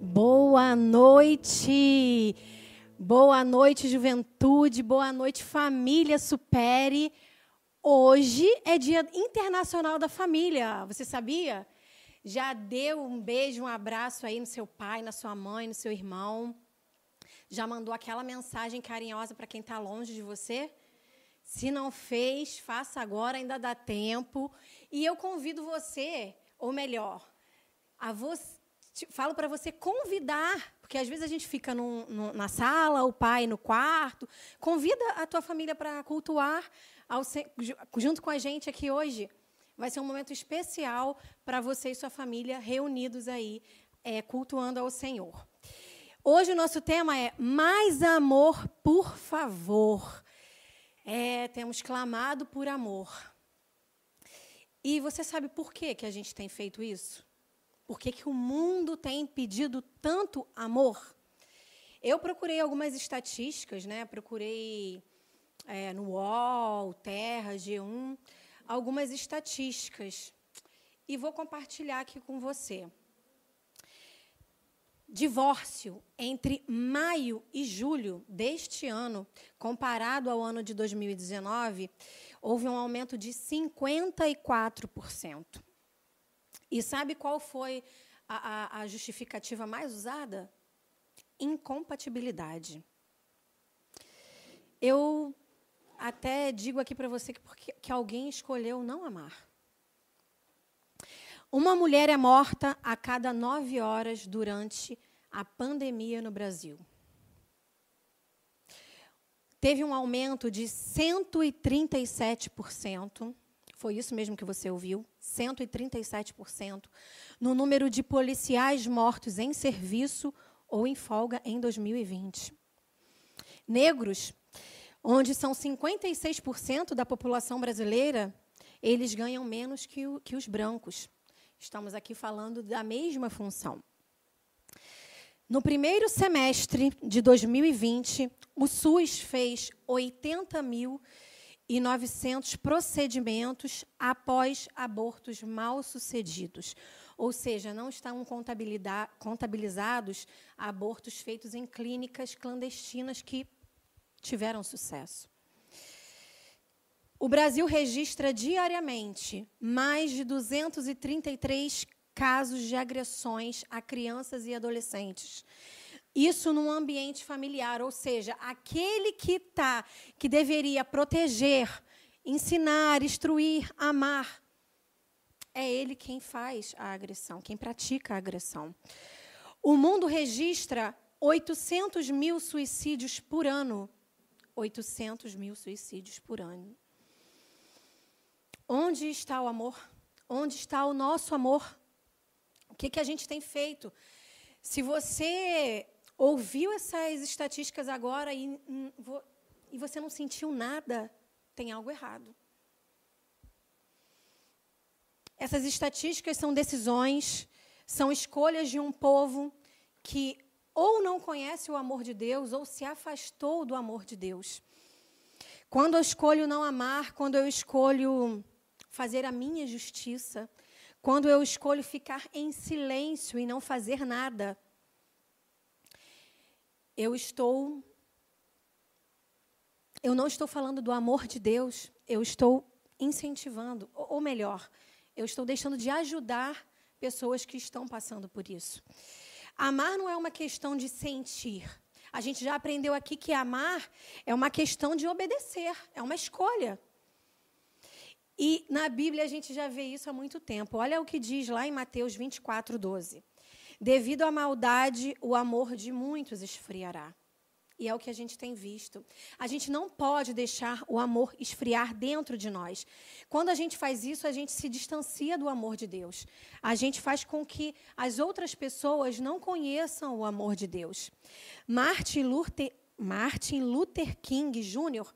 Boa noite. Boa noite, juventude. Boa noite, família Supere. Hoje é Dia Internacional da Família. Você sabia? Já deu um beijo, um abraço aí no seu pai, na sua mãe, no seu irmão? Já mandou aquela mensagem carinhosa para quem está longe de você? Se não fez, faça agora, ainda dá tempo. E eu convido você, ou melhor, a você, falo para você convidar, porque às vezes a gente fica num, num, na sala, o pai no quarto. Convida a tua família para cultuar ao, junto com a gente aqui hoje. Vai ser um momento especial para você e sua família reunidos aí, é, cultuando ao Senhor. Hoje o nosso tema é Mais amor, por favor. É, temos clamado por amor. E você sabe por que, que a gente tem feito isso? Por que, que o mundo tem pedido tanto amor? Eu procurei algumas estatísticas, né? procurei é, no UOL, Terra, G1, algumas estatísticas. E vou compartilhar aqui com você. Divórcio entre maio e julho deste ano, comparado ao ano de 2019, houve um aumento de 54%. E sabe qual foi a, a, a justificativa mais usada? Incompatibilidade. Eu até digo aqui para você que, porque, que alguém escolheu não amar. Uma mulher é morta a cada nove horas durante a pandemia no Brasil. Teve um aumento de 137%, foi isso mesmo que você ouviu, 137%, no número de policiais mortos em serviço ou em folga em 2020. Negros, onde são 56% da população brasileira, eles ganham menos que, o, que os brancos. Estamos aqui falando da mesma função. No primeiro semestre de 2020, o SUS fez 80.900 procedimentos após abortos mal sucedidos. Ou seja, não estão contabilizados abortos feitos em clínicas clandestinas que tiveram sucesso. O Brasil registra diariamente mais de 233 casos de agressões a crianças e adolescentes. Isso num ambiente familiar, ou seja, aquele que tá, que deveria proteger, ensinar, instruir, amar, é ele quem faz a agressão, quem pratica a agressão. O mundo registra 800 mil suicídios por ano. 800 mil suicídios por ano. Onde está o amor? Onde está o nosso amor? O que, que a gente tem feito? Se você ouviu essas estatísticas agora e, e você não sentiu nada, tem algo errado. Essas estatísticas são decisões, são escolhas de um povo que ou não conhece o amor de Deus ou se afastou do amor de Deus. Quando eu escolho não amar, quando eu escolho fazer a minha justiça, quando eu escolho ficar em silêncio e não fazer nada, eu estou eu não estou falando do amor de Deus, eu estou incentivando, ou melhor, eu estou deixando de ajudar pessoas que estão passando por isso. Amar não é uma questão de sentir. A gente já aprendeu aqui que amar é uma questão de obedecer, é uma escolha. E na Bíblia a gente já vê isso há muito tempo. Olha o que diz lá em Mateus 24, 12. Devido à maldade, o amor de muitos esfriará. E é o que a gente tem visto. A gente não pode deixar o amor esfriar dentro de nós. Quando a gente faz isso, a gente se distancia do amor de Deus. A gente faz com que as outras pessoas não conheçam o amor de Deus. Martin Luther, Martin Luther King Jr.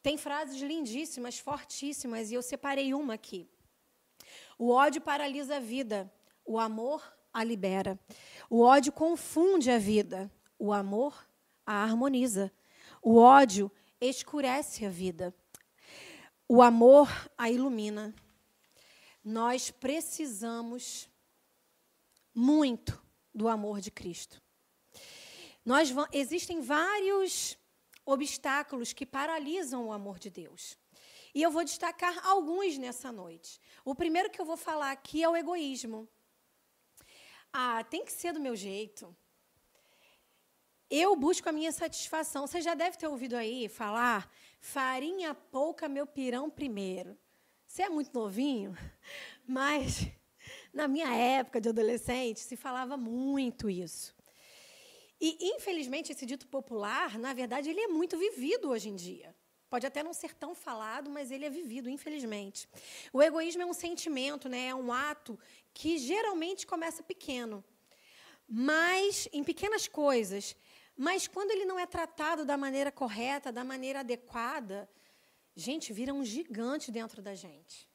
tem frases lindíssimas, fortíssimas, e eu separei uma aqui. O ódio paralisa a vida, o amor a libera. O ódio confunde a vida, o amor a harmoniza. O ódio escurece a vida. O amor a ilumina. Nós precisamos muito do amor de Cristo. Nós existem vários obstáculos que paralisam o amor de Deus. E eu vou destacar alguns nessa noite. O primeiro que eu vou falar aqui é o egoísmo. Ah, tem que ser do meu jeito. Eu busco a minha satisfação. Você já deve ter ouvido aí falar farinha pouca, meu pirão primeiro. Você é muito novinho, mas na minha época de adolescente se falava muito isso. E, infelizmente, esse dito popular, na verdade, ele é muito vivido hoje em dia. Pode até não ser tão falado, mas ele é vivido, infelizmente. O egoísmo é um sentimento, né? é um ato que geralmente começa pequeno, mas em pequenas coisas. Mas quando ele não é tratado da maneira correta, da maneira adequada, gente, vira um gigante dentro da gente.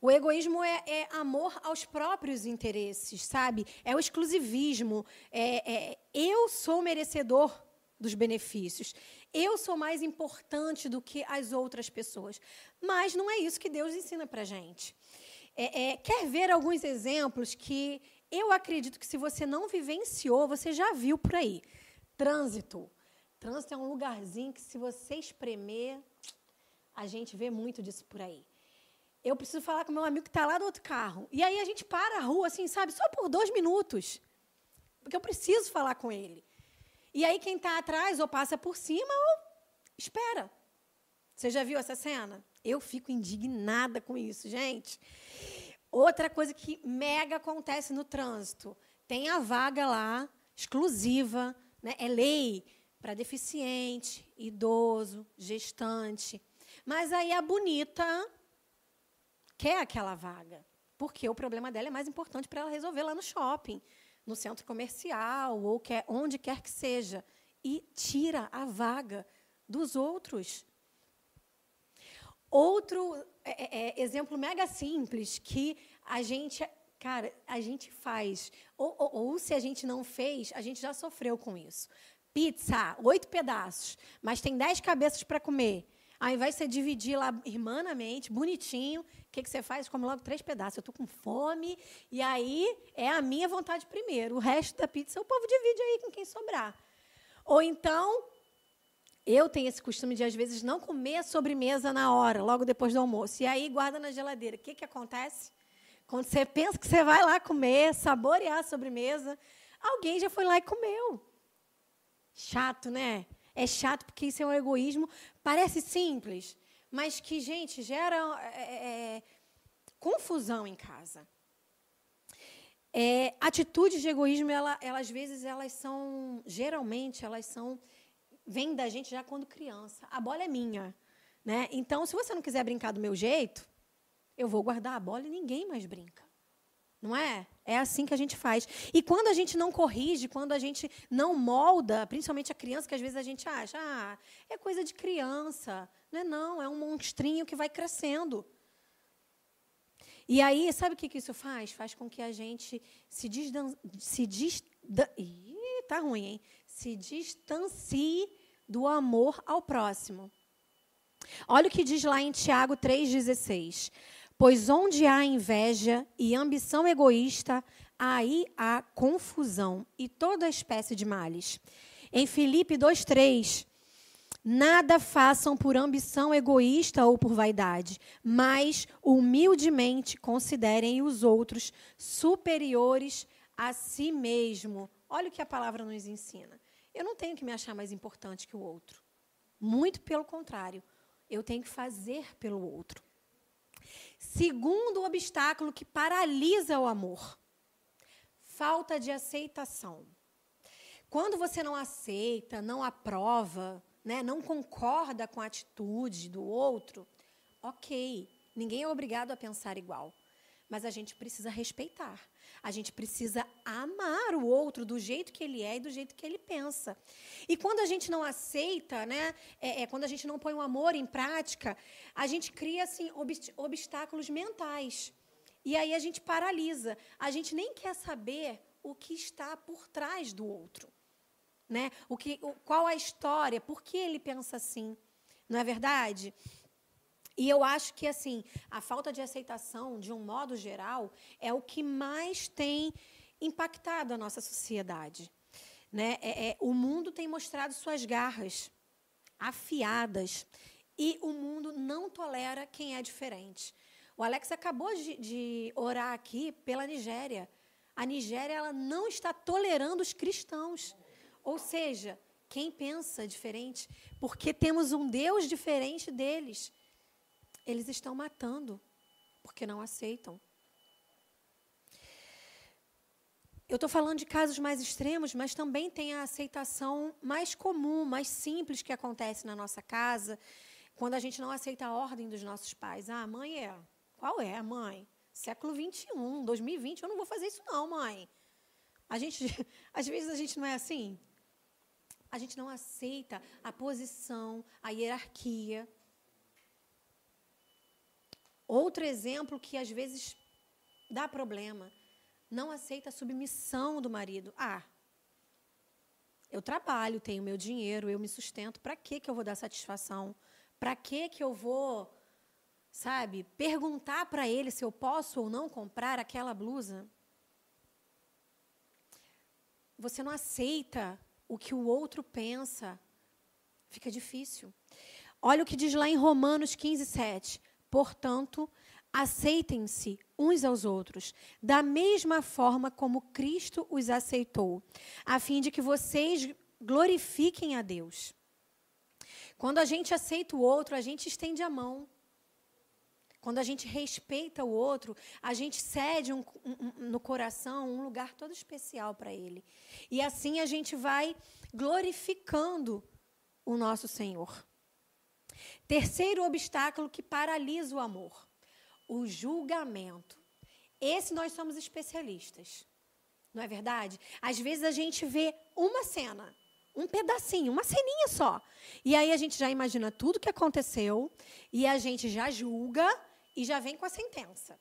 O egoísmo é, é, amor aos próprios interesses, sabe? É o exclusivismo. É, é, eu sou merecedor dos benefícios. Eu sou mais importante do que as outras pessoas. Mas não é isso que Deus ensina para gente. É, é, quer ver alguns exemplos que eu acredito que se você não vivenciou, você já viu por aí. Trânsito. Trânsito é um lugarzinho que, se você espremer, a gente vê muito disso por aí eu preciso falar com meu amigo que está lá do outro carro. E aí a gente para a rua, assim, sabe, só por dois minutos. Porque eu preciso falar com ele. E aí quem está atrás ou passa por cima ou espera. Você já viu essa cena? Eu fico indignada com isso, gente. Outra coisa que mega acontece no trânsito. Tem a vaga lá, exclusiva, né? é lei para deficiente, idoso, gestante. Mas aí a bonita quer aquela vaga, porque o problema dela é mais importante para ela resolver lá no shopping, no centro comercial ou quer, onde quer que seja, e tira a vaga dos outros. Outro é, é, é exemplo mega simples que a gente, cara, a gente faz, ou, ou, ou se a gente não fez, a gente já sofreu com isso. Pizza, oito pedaços, mas tem dez cabeças para comer. Ao invés de você dividir lá irmanamente, bonitinho, o que, que você faz? Come logo três pedaços. Eu estou com fome, e aí é a minha vontade primeiro. O resto da pizza o povo divide aí com quem sobrar. Ou então, eu tenho esse costume de, às vezes, não comer a sobremesa na hora, logo depois do almoço. E aí guarda na geladeira. O que, que acontece? Quando você pensa que você vai lá comer, saborear a sobremesa, alguém já foi lá e comeu. Chato, né? É chato porque isso é um egoísmo. Parece simples, mas que, gente, gera é, é, é, confusão em casa. É, atitudes de egoísmo, ela, ela, às vezes, elas são, geralmente, elas são, vêm da gente já quando criança. A bola é minha. Né? Então, se você não quiser brincar do meu jeito, eu vou guardar a bola e ninguém mais brinca. Não é? É assim que a gente faz. E quando a gente não corrige, quando a gente não molda, principalmente a criança, que às vezes a gente acha, ah, é coisa de criança. Não é não, é um monstrinho que vai crescendo. E aí, sabe o que, que isso faz? Faz com que a gente se, desdan se dis Ih, tá ruim, hein? Se distancie do amor ao próximo. Olha o que diz lá em Tiago 3,16. Pois onde há inveja e ambição egoísta, aí há confusão e toda espécie de males. Em Filipe 2:3, nada façam por ambição egoísta ou por vaidade, mas humildemente considerem os outros superiores a si mesmo. Olha o que a palavra nos ensina. Eu não tenho que me achar mais importante que o outro. Muito pelo contrário, eu tenho que fazer pelo outro. Segundo obstáculo que paralisa o amor: falta de aceitação. Quando você não aceita, não aprova, né, não concorda com a atitude do outro, ok, ninguém é obrigado a pensar igual. Mas a gente precisa respeitar. A gente precisa amar o outro do jeito que ele é e do jeito que ele pensa. E quando a gente não aceita, né, é, é quando a gente não põe o amor em prática, a gente cria assim, obstáculos mentais. E aí a gente paralisa. A gente nem quer saber o que está por trás do outro. Né? O que, o, qual a história, por que ele pensa assim. Não é verdade? E eu acho que assim, a falta de aceitação, de um modo geral, é o que mais tem impactado a nossa sociedade. Né? É, é, o mundo tem mostrado suas garras afiadas e o mundo não tolera quem é diferente. O Alex acabou de, de orar aqui pela Nigéria. A Nigéria ela não está tolerando os cristãos. Ou seja, quem pensa diferente, porque temos um Deus diferente deles. Eles estão matando, porque não aceitam. Eu estou falando de casos mais extremos, mas também tem a aceitação mais comum, mais simples que acontece na nossa casa, quando a gente não aceita a ordem dos nossos pais. Ah, mãe é. Qual é, mãe? Século 21, 2020, eu não vou fazer isso não, mãe. A gente, às vezes a gente não é assim. A gente não aceita a posição, a hierarquia. Outro exemplo que às vezes dá problema não aceita a submissão do marido. Ah, eu trabalho, tenho meu dinheiro, eu me sustento. Para que que eu vou dar satisfação? Para que que eu vou, sabe, perguntar para ele se eu posso ou não comprar aquela blusa? Você não aceita o que o outro pensa. Fica difícil. Olha o que diz lá em Romanos 15, 7. Portanto, Aceitem-se uns aos outros, da mesma forma como Cristo os aceitou, a fim de que vocês glorifiquem a Deus. Quando a gente aceita o outro, a gente estende a mão. Quando a gente respeita o outro, a gente cede um, um, no coração um lugar todo especial para ele. E assim a gente vai glorificando o nosso Senhor. Terceiro obstáculo que paralisa o amor o julgamento. Esse nós somos especialistas. Não é verdade? Às vezes a gente vê uma cena, um pedacinho, uma ceninha só. E aí a gente já imagina tudo que aconteceu e a gente já julga e já vem com a sentença.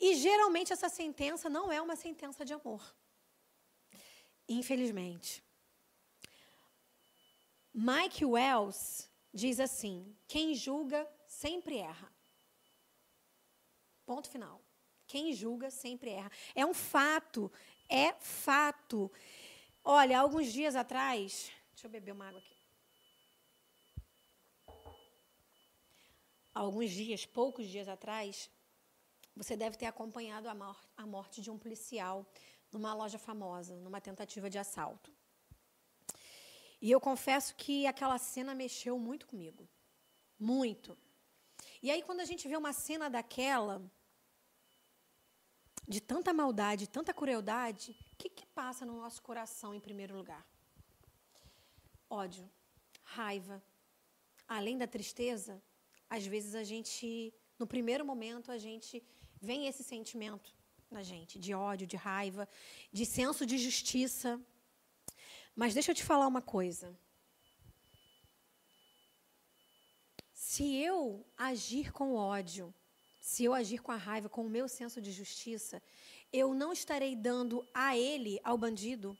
E geralmente essa sentença não é uma sentença de amor. Infelizmente. Mike Wells diz assim: quem julga sempre erra. Ponto final. Quem julga sempre erra. É um fato. É fato. Olha, alguns dias atrás. Deixa eu beber uma água aqui. Alguns dias, poucos dias atrás, você deve ter acompanhado a, mor a morte de um policial numa loja famosa, numa tentativa de assalto. E eu confesso que aquela cena mexeu muito comigo. Muito. E aí, quando a gente vê uma cena daquela, de tanta maldade, tanta crueldade, o que, que passa no nosso coração em primeiro lugar? Ódio, raiva. Além da tristeza, às vezes a gente, no primeiro momento, a gente vem esse sentimento na gente de ódio, de raiva, de senso de justiça. Mas deixa eu te falar uma coisa. Se eu agir com ódio, se eu agir com a raiva, com o meu senso de justiça, eu não estarei dando a ele, ao bandido,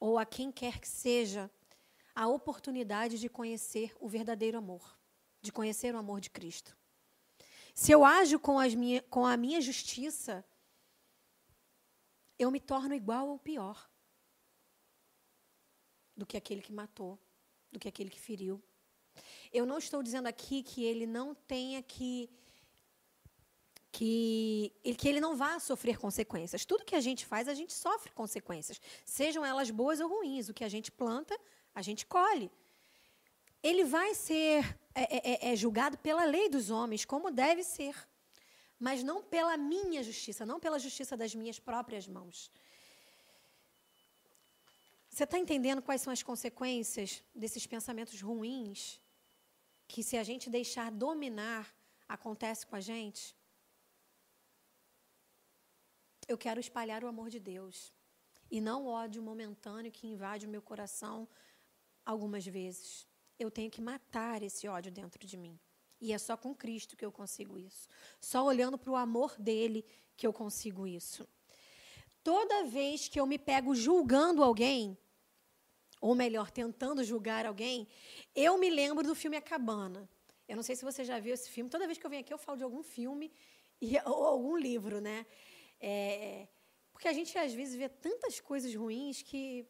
ou a quem quer que seja, a oportunidade de conhecer o verdadeiro amor, de conhecer o amor de Cristo. Se eu ajo com, minha, com a minha justiça, eu me torno igual ou pior do que aquele que matou, do que aquele que feriu. Eu não estou dizendo aqui que ele não tenha que que, que ele não vá sofrer consequências. Tudo que a gente faz, a gente sofre consequências, sejam elas boas ou ruins. O que a gente planta, a gente colhe. Ele vai ser é, é, é, é julgado pela lei dos homens, como deve ser, mas não pela minha justiça, não pela justiça das minhas próprias mãos. Você está entendendo quais são as consequências desses pensamentos ruins que, se a gente deixar dominar, acontece com a gente? Eu quero espalhar o amor de Deus e não o ódio momentâneo que invade o meu coração algumas vezes. Eu tenho que matar esse ódio dentro de mim. E é só com Cristo que eu consigo isso. Só olhando para o amor dele que eu consigo isso. Toda vez que eu me pego julgando alguém, ou melhor, tentando julgar alguém, eu me lembro do filme A Cabana. Eu não sei se você já viu esse filme. Toda vez que eu venho aqui, eu falo de algum filme e, ou algum livro, né? É, Porque a gente às vezes vê tantas coisas ruins que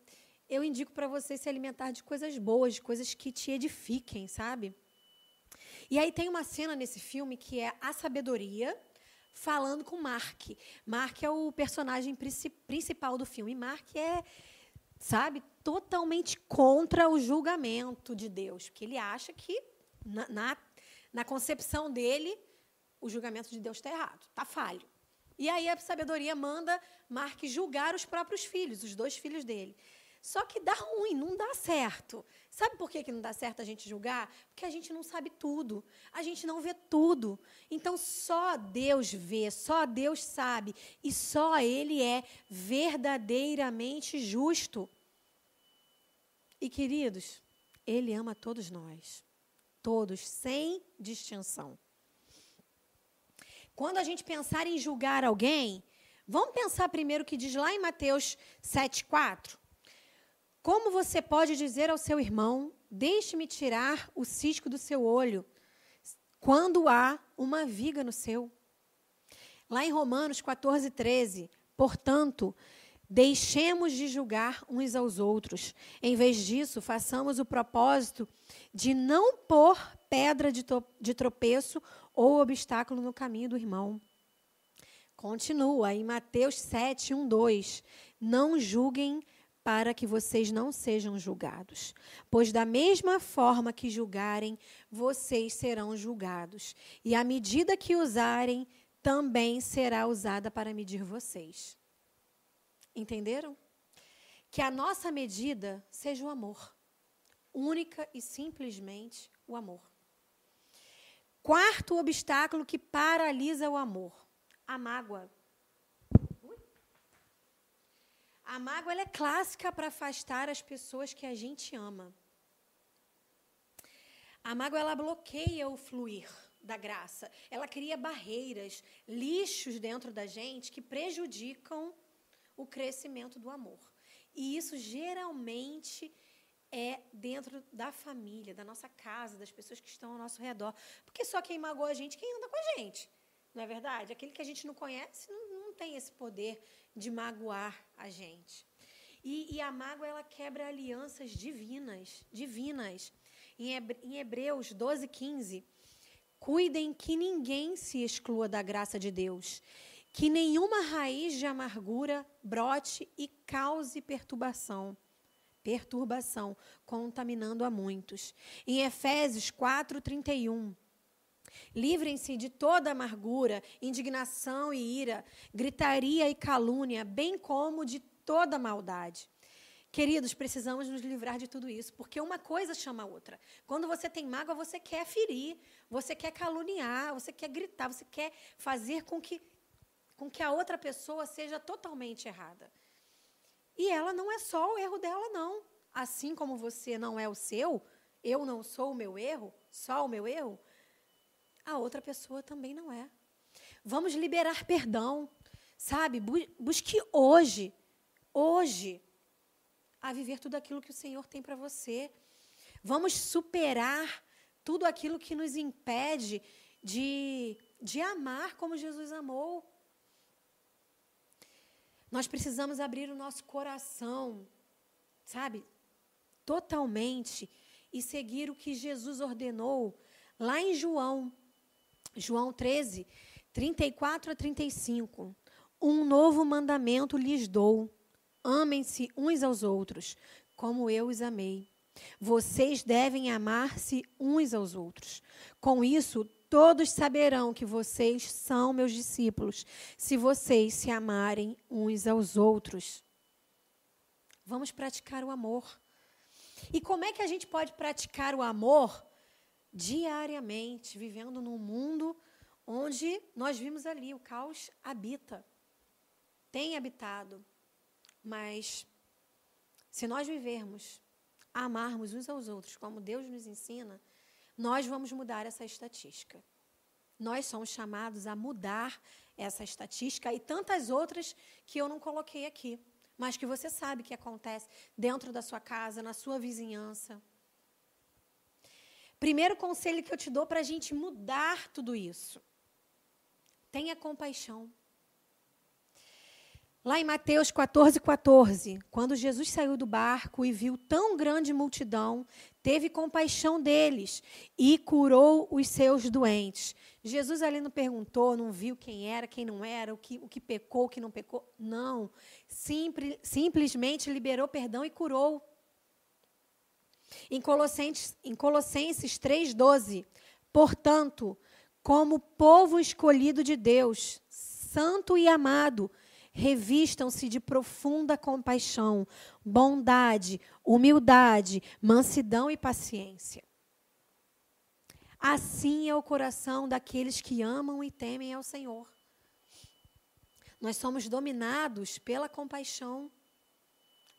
eu indico para você se alimentar de coisas boas, de coisas que te edifiquem, sabe? E aí tem uma cena nesse filme que é a sabedoria falando com Mark. Mark é o personagem principal do filme. Mark é, sabe, totalmente contra o julgamento de Deus, porque ele acha que na, na, na concepção dele o julgamento de Deus está errado, está falho. E aí a sabedoria manda Mark julgar os próprios filhos, os dois filhos dele. Só que dá ruim, não dá certo. Sabe por que, que não dá certo a gente julgar? Porque a gente não sabe tudo, a gente não vê tudo. Então só Deus vê, só Deus sabe, e só Ele é verdadeiramente justo. E queridos, Ele ama todos nós, todos, sem distinção. Quando a gente pensar em julgar alguém, vamos pensar primeiro o que diz lá em Mateus 7,4. Como você pode dizer ao seu irmão: Deixe-me tirar o cisco do seu olho, quando há uma viga no seu? Lá em Romanos 14, 13. Portanto, deixemos de julgar uns aos outros. Em vez disso, façamos o propósito de não pôr pedra de tropeço ou obstáculo no caminho do irmão. Continua em Mateus 7, 1, 2. Não julguem para que vocês não sejam julgados. Pois da mesma forma que julgarem, vocês serão julgados. E a medida que usarem também será usada para medir vocês. Entenderam? Que a nossa medida seja o amor. Única e simplesmente o amor. Quarto obstáculo que paralisa o amor: a mágoa. A mágoa é clássica para afastar as pessoas que a gente ama. A mágoa ela bloqueia o fluir da graça. Ela cria barreiras, lixos dentro da gente que prejudicam o crescimento do amor. E isso geralmente é dentro da família, da nossa casa, das pessoas que estão ao nosso redor. Porque só quem magoa a gente, quem anda com a gente. Não é verdade? Aquele que a gente não conhece não, não tem esse poder de magoar a gente. E, e a mágoa, ela quebra alianças divinas, divinas. Em, em Hebreus 12, 15, cuidem que ninguém se exclua da graça de Deus, que nenhuma raiz de amargura brote e cause perturbação perturbação, contaminando a muitos. Em Efésios 4, 31. Livrem-se de toda amargura, indignação e ira, gritaria e calúnia, bem como de toda maldade. Queridos, precisamos nos livrar de tudo isso, porque uma coisa chama a outra. Quando você tem mágoa, você quer ferir, você quer caluniar, você quer gritar, você quer fazer com que, com que a outra pessoa seja totalmente errada. E ela não é só o erro dela, não. Assim como você não é o seu, eu não sou o meu erro, só o meu erro, a outra pessoa também não é. Vamos liberar perdão, sabe? Busque hoje, hoje, a viver tudo aquilo que o Senhor tem para você. Vamos superar tudo aquilo que nos impede de, de amar como Jesus amou. Nós precisamos abrir o nosso coração, sabe? Totalmente e seguir o que Jesus ordenou lá em João João 13, 34 a 35. Um novo mandamento lhes dou: amem-se uns aos outros, como eu os amei. Vocês devem amar-se uns aos outros. Com isso, todos saberão que vocês são meus discípulos, se vocês se amarem uns aos outros. Vamos praticar o amor. E como é que a gente pode praticar o amor diariamente, vivendo num mundo onde nós vimos ali o caos habita, tem habitado. Mas se nós vivermos, amarmos uns aos outros como Deus nos ensina, nós vamos mudar essa estatística. Nós somos chamados a mudar essa estatística e tantas outras que eu não coloquei aqui, mas que você sabe que acontece dentro da sua casa, na sua vizinhança. Primeiro conselho que eu te dou para a gente mudar tudo isso: tenha compaixão. Lá em Mateus 14, 14, quando Jesus saiu do barco e viu tão grande multidão, teve compaixão deles e curou os seus doentes. Jesus ali não perguntou, não viu quem era, quem não era, o que, o que pecou, o que não pecou. Não. Simples, simplesmente liberou perdão e curou. Em Colossenses, em Colossenses 3,12, portanto, como povo escolhido de Deus, santo e amado, revistam-se de profunda compaixão, bondade, humildade, mansidão e paciência. Assim é o coração daqueles que amam e temem ao Senhor. Nós somos dominados pela compaixão,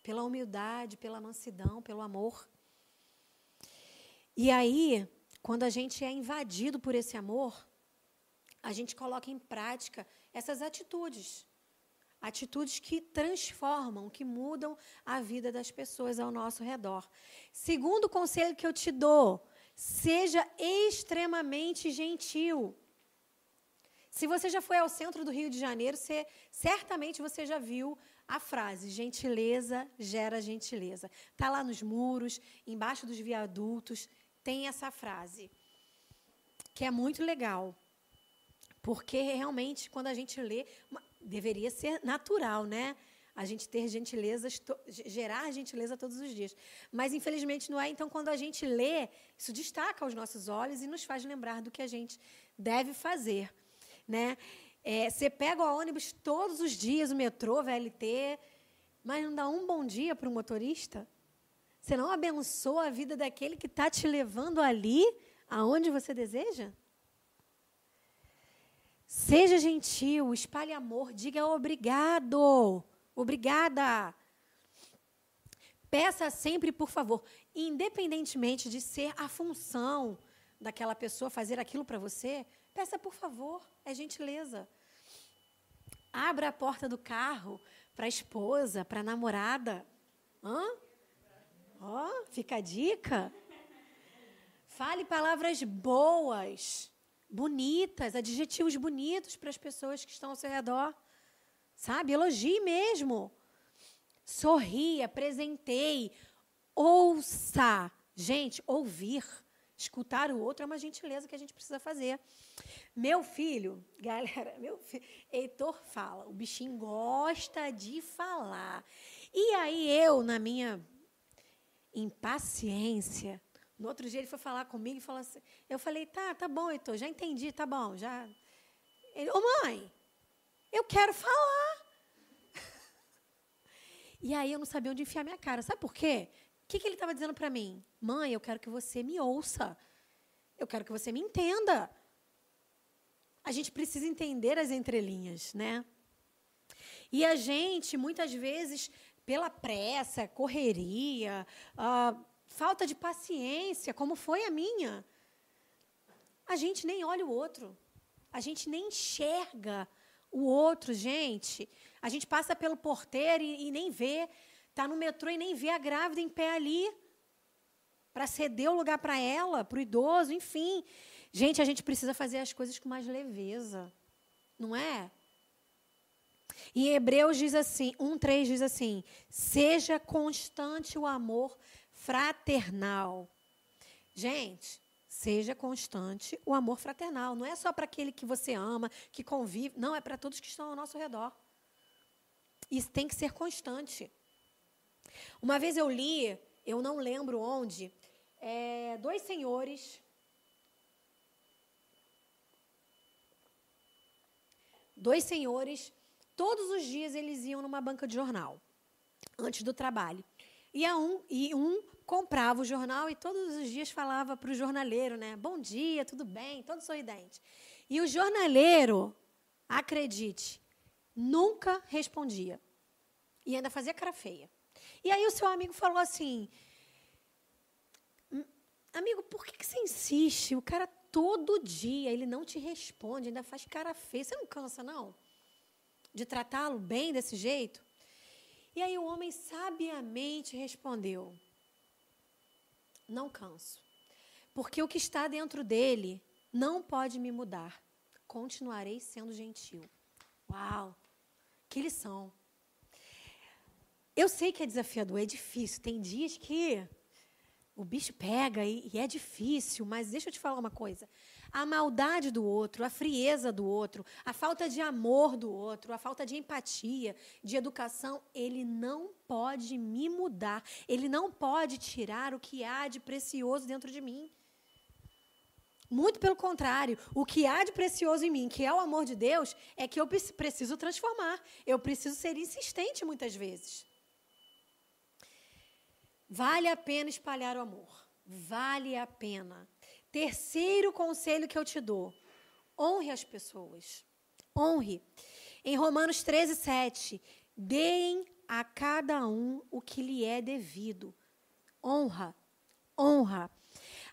pela humildade, pela mansidão, pelo amor. E aí, quando a gente é invadido por esse amor, a gente coloca em prática essas atitudes. Atitudes que transformam, que mudam a vida das pessoas ao nosso redor. Segundo conselho que eu te dou, seja extremamente gentil. Se você já foi ao centro do Rio de Janeiro, você, certamente você já viu a frase: gentileza gera gentileza. Está lá nos muros, embaixo dos viadutos, tem essa frase, que é muito legal. Porque realmente, quando a gente lê, deveria ser natural, né? A gente ter gentileza, gerar gentileza todos os dias. Mas, infelizmente, não é. Então, quando a gente lê, isso destaca aos nossos olhos e nos faz lembrar do que a gente deve fazer. Né? É, você pega o ônibus todos os dias, o metrô, VLT, mas não dá um bom dia para o motorista? Você não abençoa a vida daquele que está te levando ali, aonde você deseja? Seja gentil, espalhe amor, diga obrigado, obrigada. Peça sempre, por favor, independentemente de ser a função daquela pessoa fazer aquilo para você, peça por favor, é gentileza. Abra a porta do carro para a esposa, para a namorada. Hã? Ó, oh, fica a dica. Fale palavras boas bonitas, adjetivos bonitos para as pessoas que estão ao seu redor. Sabe? Elogie mesmo. Sorri, apresentei, ouça. Gente, ouvir, escutar o outro é uma gentileza que a gente precisa fazer. Meu filho, galera, meu filho, Heitor fala, o bichinho gosta de falar. E aí eu, na minha impaciência, no outro dia ele foi falar comigo e falou assim, eu falei, tá, tá bom, Heitor, já entendi, tá bom, já. Ele, ô mãe, eu quero falar. e aí eu não sabia onde enfiar minha cara. Sabe por quê? O que, que ele estava dizendo para mim? Mãe, eu quero que você me ouça. Eu quero que você me entenda. A gente precisa entender as entrelinhas, né? E a gente, muitas vezes, pela pressa, correria, uh, falta de paciência, como foi a minha, a gente nem olha o outro. A gente nem enxerga o outro, gente. A gente passa pelo porteiro e, e nem vê. Está no metrô e nem vê a grávida em pé ali. Para ceder o lugar para ela, para o idoso, enfim. Gente, a gente precisa fazer as coisas com mais leveza. Não é? Em Hebreus diz assim, 1,3 diz assim: seja constante o amor fraternal. Gente, seja constante o amor fraternal. Não é só para aquele que você ama, que convive. Não, é para todos que estão ao nosso redor. Isso tem que ser constante. Uma vez eu li, eu não lembro onde, é, dois senhores. Dois senhores, todos os dias eles iam numa banca de jornal, antes do trabalho. E, um, e um comprava o jornal e todos os dias falava para o jornaleiro, né? Bom dia, tudo bem, todo sorridente. E o jornaleiro, acredite, nunca respondia. E ainda fazia cara feia. E aí o seu amigo falou assim: hum, Amigo, por que, que você insiste? O cara todo dia, ele não te responde, ainda faz cara feia. Você não cansa, não? De tratá-lo bem desse jeito? E aí o homem sabiamente respondeu: Não canso, porque o que está dentro dele não pode me mudar. Continuarei sendo gentil. Uau! Que lição! Eu sei que é desafiador, é difícil. Tem dias que o bicho pega e, e, é difícil, mas deixa eu te falar uma coisa. A maldade do outro, a frieza do outro, a falta de amor do outro, a falta de empatia, de educação, ele não pode me mudar. Ele não pode tirar o que há de precioso dentro de mim. Muito pelo contrário, o que há de precioso em mim, que é o amor de Deus, é que eu preciso transformar. Eu preciso ser insistente muitas vezes. Vale a pena espalhar o amor. Vale a pena. Terceiro conselho que eu te dou: honre as pessoas. Honre. Em Romanos 13, 7, deem a cada um o que lhe é devido. Honra. Honra.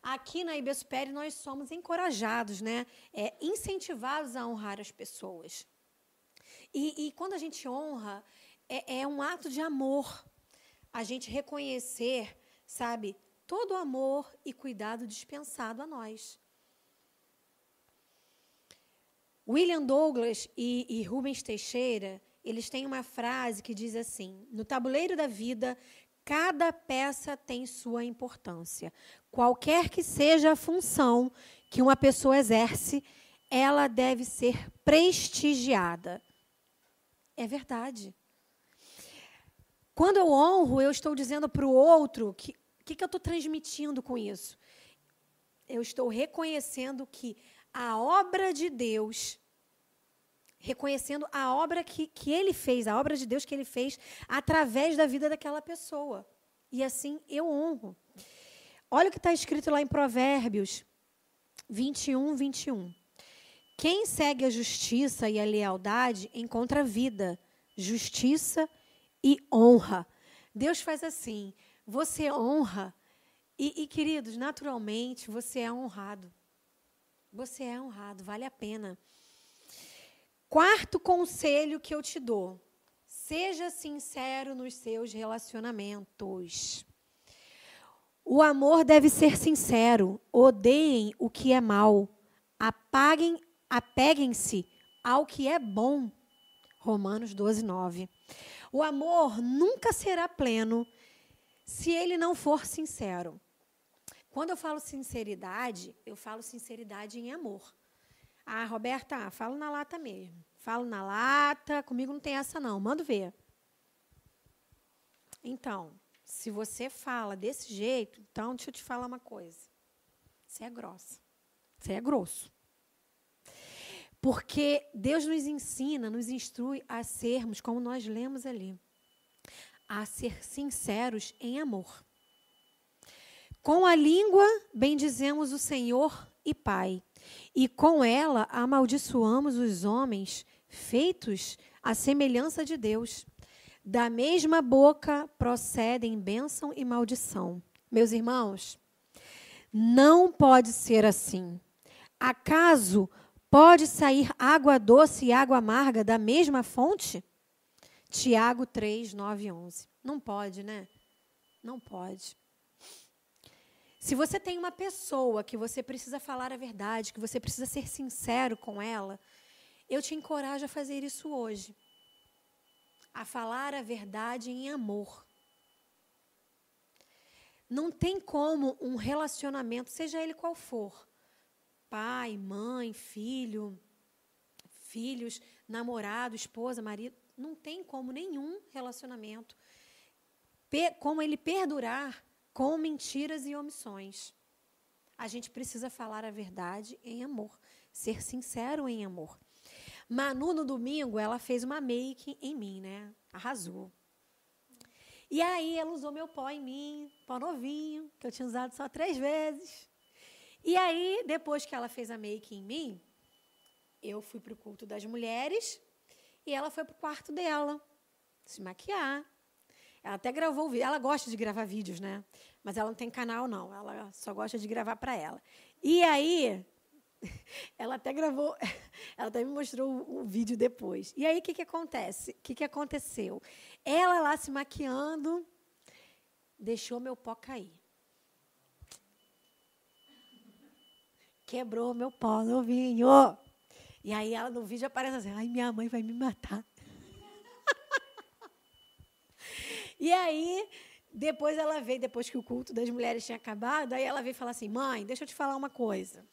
Aqui na Ibespere nós somos encorajados, né? É, incentivados a honrar as pessoas. E, e quando a gente honra, é, é um ato de amor a gente reconhecer, sabe, todo o amor e cuidado dispensado a nós. William Douglas e, e Rubens Teixeira, eles têm uma frase que diz assim: No tabuleiro da vida, cada peça tem sua importância. Qualquer que seja a função que uma pessoa exerce, ela deve ser prestigiada. É verdade. Quando eu honro, eu estou dizendo para o outro que que, que eu estou transmitindo com isso? Eu estou reconhecendo que a obra de Deus, reconhecendo a obra que, que ele fez, a obra de Deus que ele fez através da vida daquela pessoa. E assim eu honro. Olha o que está escrito lá em Provérbios 21, 21. Quem segue a justiça e a lealdade encontra vida, justiça e e honra. Deus faz assim: você honra, e, e queridos, naturalmente você é honrado. Você é honrado, vale a pena. Quarto conselho que eu te dou: seja sincero nos seus relacionamentos. O amor deve ser sincero. Odeiem o que é mal. Apaguem, apeguem-se ao que é bom. Romanos 12, 9. O amor nunca será pleno se ele não for sincero. Quando eu falo sinceridade, eu falo sinceridade em amor. Ah, Roberta, falo na lata mesmo. Falo na lata, comigo não tem essa não, mando ver. Então, se você fala desse jeito, então deixa eu te falar uma coisa. Você é grossa. Você é grosso. Porque Deus nos ensina, nos instrui a sermos, como nós lemos ali, a ser sinceros em amor. Com a língua bendizemos o Senhor e Pai, e com ela amaldiçoamos os homens feitos à semelhança de Deus. Da mesma boca procedem bênção e maldição. Meus irmãos, não pode ser assim. Acaso Pode sair água doce e água amarga da mesma fonte? Tiago 3, 9 e 11. Não pode, né? Não pode. Se você tem uma pessoa que você precisa falar a verdade, que você precisa ser sincero com ela, eu te encorajo a fazer isso hoje. A falar a verdade em amor. Não tem como um relacionamento, seja ele qual for, pai, mãe, filho, filhos, namorado, esposa, marido, não tem como nenhum relacionamento como ele perdurar com mentiras e omissões. A gente precisa falar a verdade em amor, ser sincero em amor. Manu, no domingo, ela fez uma make em mim, né? Arrasou. E aí ela usou meu pó em mim, pó novinho, que eu tinha usado só três vezes. E aí, depois que ela fez a make em mim, eu fui para o culto das mulheres e ela foi para o quarto dela se maquiar. Ela até gravou vídeo. Ela gosta de gravar vídeos, né? Mas ela não tem canal, não. Ela só gosta de gravar para ela. E aí, ela até gravou, ela até me mostrou o, o vídeo depois. E aí, o que, que acontece? O que, que aconteceu? Ela lá se maquiando, deixou meu pó cair. quebrou meu pó novinho. E aí ela no vídeo aparece assim, ai, minha mãe vai me matar. E aí, depois ela veio, depois que o culto das mulheres tinha acabado, aí ela veio falar assim: mãe, deixa eu te falar uma coisa.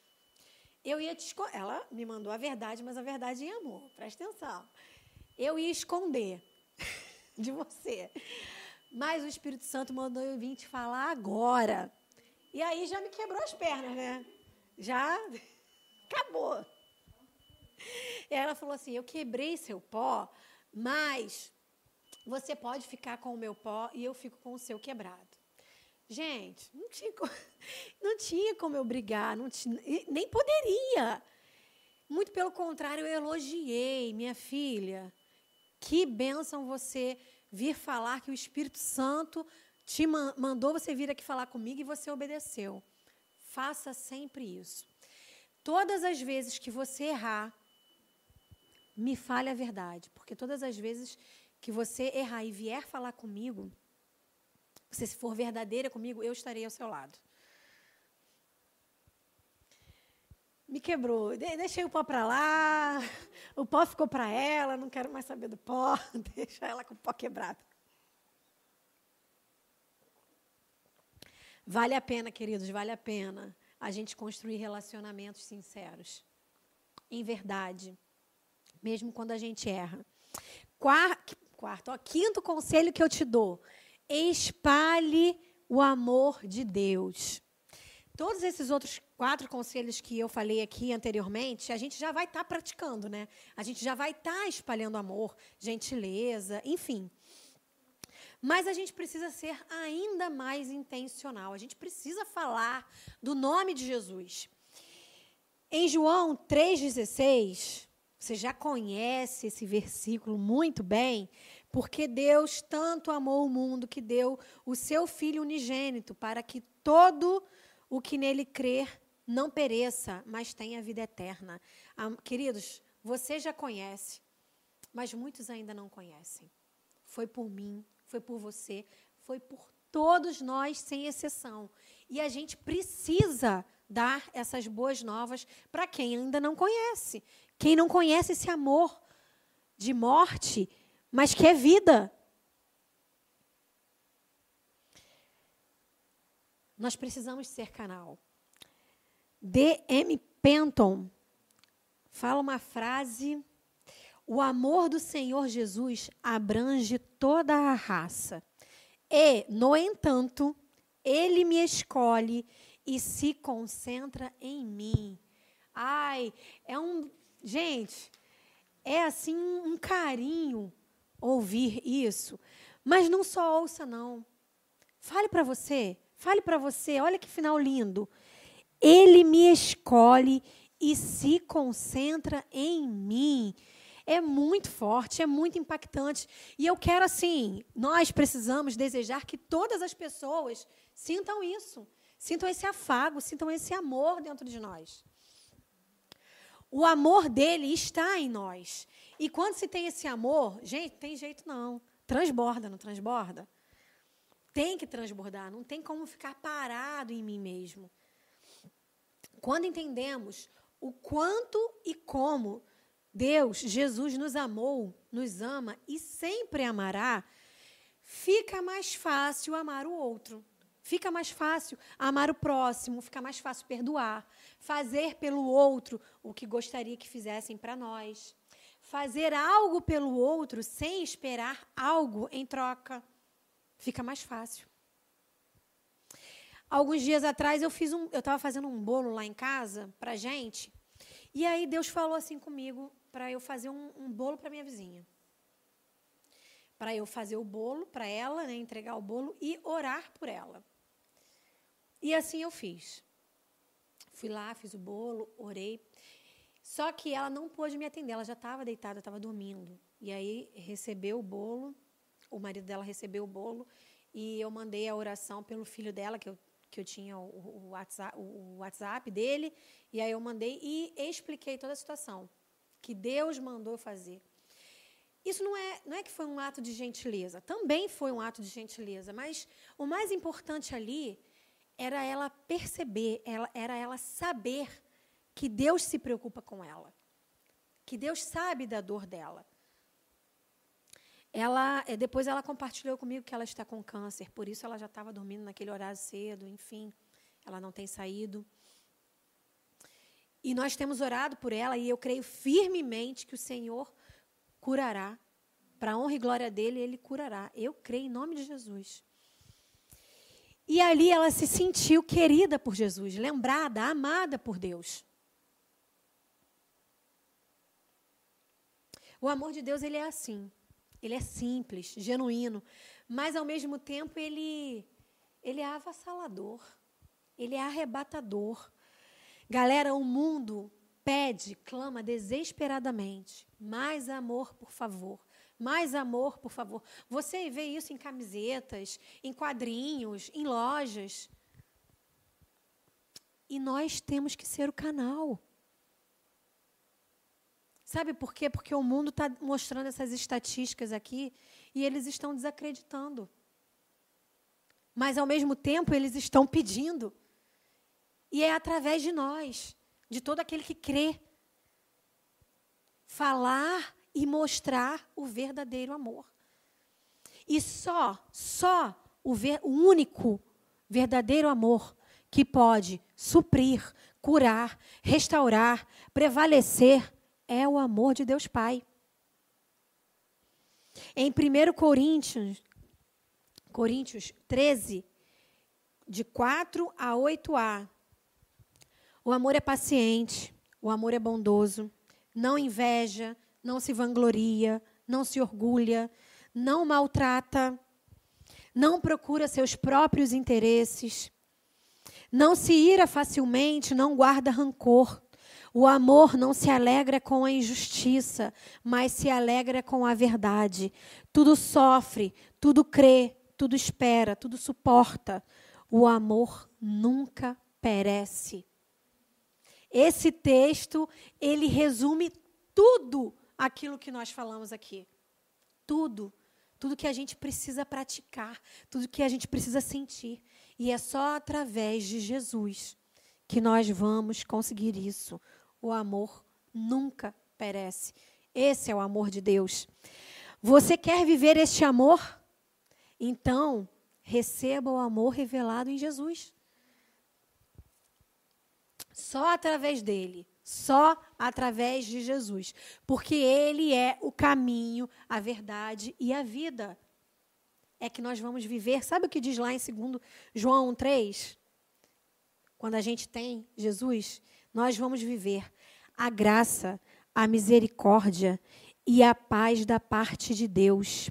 Eu ia te esconder. Ela me mandou a verdade, mas a verdade em amor. Presta atenção. Eu ia esconder de você. Mas o Espírito Santo mandou eu vir te falar agora. E aí já me quebrou as pernas, né? Já acabou. E ela falou assim: Eu quebrei seu pó, mas você pode ficar com o meu pó e eu fico com o seu quebrado. Gente, não tinha, como, não tinha como eu brigar, não tinha, nem poderia. Muito pelo contrário, eu elogiei, minha filha. Que bênção você vir falar que o Espírito Santo te mandou você vir aqui falar comigo e você obedeceu. Faça sempre isso. Todas as vezes que você errar, me fale a verdade, porque todas as vezes que você errar e vier falar comigo, você se for verdadeira comigo, eu estarei ao seu lado. Me quebrou. Deixei o pó para lá. O pó ficou para ela. Não quero mais saber do pó. Deixa ela com o pó quebrado. Vale a pena, queridos, vale a pena a gente construir relacionamentos sinceros. Em verdade. Mesmo quando a gente erra. Quarto, quarto ó, quinto conselho que eu te dou: espalhe o amor de Deus. Todos esses outros quatro conselhos que eu falei aqui anteriormente, a gente já vai estar tá praticando, né? A gente já vai estar tá espalhando amor, gentileza, enfim. Mas a gente precisa ser ainda mais intencional. A gente precisa falar do nome de Jesus. Em João 3,16, você já conhece esse versículo muito bem, porque Deus tanto amou o mundo que deu o seu Filho unigênito para que todo o que nele crer não pereça, mas tenha vida eterna. Queridos, você já conhece, mas muitos ainda não conhecem. Foi por mim, foi por você, foi por todos nós, sem exceção. E a gente precisa dar essas boas novas para quem ainda não conhece. Quem não conhece esse amor de morte, mas que é vida. Nós precisamos ser canal. D.M. Penton fala uma frase o amor do Senhor Jesus abrange toda a raça. E, no entanto, ele me escolhe e se concentra em mim. Ai, é um. Gente, é assim um carinho ouvir isso. Mas não só ouça, não. Fale para você, fale para você, olha que final lindo. Ele me escolhe e se concentra em mim é muito forte, é muito impactante. E eu quero, assim, nós precisamos desejar que todas as pessoas sintam isso, sintam esse afago, sintam esse amor dentro de nós. O amor dele está em nós. E quando se tem esse amor, gente, tem jeito não. Transborda, não transborda? Tem que transbordar, não tem como ficar parado em mim mesmo. Quando entendemos o quanto e como Deus, Jesus nos amou, nos ama e sempre amará, fica mais fácil amar o outro. Fica mais fácil amar o próximo, fica mais fácil perdoar, fazer pelo outro o que gostaria que fizessem para nós. Fazer algo pelo outro sem esperar algo em troca. Fica mais fácil. Alguns dias atrás eu fiz um, eu estava fazendo um bolo lá em casa para gente, e aí Deus falou assim comigo para eu fazer um, um bolo para minha vizinha. Para eu fazer o bolo para ela, né, entregar o bolo e orar por ela. E assim eu fiz. Fui lá, fiz o bolo, orei. Só que ela não pôde me atender, ela já estava deitada, estava dormindo. E aí recebeu o bolo, o marido dela recebeu o bolo e eu mandei a oração pelo filho dela, que eu, que eu tinha o, o, WhatsApp, o WhatsApp dele, e aí eu mandei e expliquei toda a situação que Deus mandou fazer. Isso não é, não é que foi um ato de gentileza, também foi um ato de gentileza, mas o mais importante ali era ela perceber, ela, era ela saber que Deus se preocupa com ela, que Deus sabe da dor dela. ela eh, depois ela compartilhou comigo que ela está com câncer, por isso ela já estava dormindo naquele horário cedo, enfim, ela não tem saído. E nós temos orado por ela e eu creio firmemente que o Senhor curará. Para a honra e glória dele, ele curará. Eu creio em nome de Jesus. E ali ela se sentiu querida por Jesus, lembrada, amada por Deus. O amor de Deus ele é assim. Ele é simples, genuíno, mas ao mesmo tempo ele ele é avassalador. Ele é arrebatador. Galera, o mundo pede, clama desesperadamente mais amor, por favor. Mais amor, por favor. Você vê isso em camisetas, em quadrinhos, em lojas. E nós temos que ser o canal. Sabe por quê? Porque o mundo está mostrando essas estatísticas aqui e eles estão desacreditando. Mas, ao mesmo tempo, eles estão pedindo. E é através de nós, de todo aquele que crê, falar e mostrar o verdadeiro amor. E só, só o, ver, o único verdadeiro amor que pode suprir, curar, restaurar, prevalecer é o amor de Deus Pai. Em 1 Coríntios, Coríntios 13, de 4 a 8a, o amor é paciente, o amor é bondoso, não inveja, não se vangloria, não se orgulha, não maltrata, não procura seus próprios interesses, não se ira facilmente, não guarda rancor. O amor não se alegra com a injustiça, mas se alegra com a verdade. Tudo sofre, tudo crê, tudo espera, tudo suporta. O amor nunca perece. Esse texto, ele resume tudo aquilo que nós falamos aqui. Tudo. Tudo que a gente precisa praticar, tudo que a gente precisa sentir. E é só através de Jesus que nós vamos conseguir isso. O amor nunca perece. Esse é o amor de Deus. Você quer viver este amor? Então, receba o amor revelado em Jesus. Só através dele só através de Jesus, porque Ele é o caminho, a verdade e a vida. É que nós vamos viver. Sabe o que diz lá em 2 João 3? Quando a gente tem Jesus, nós vamos viver a graça, a misericórdia e a paz da parte de Deus,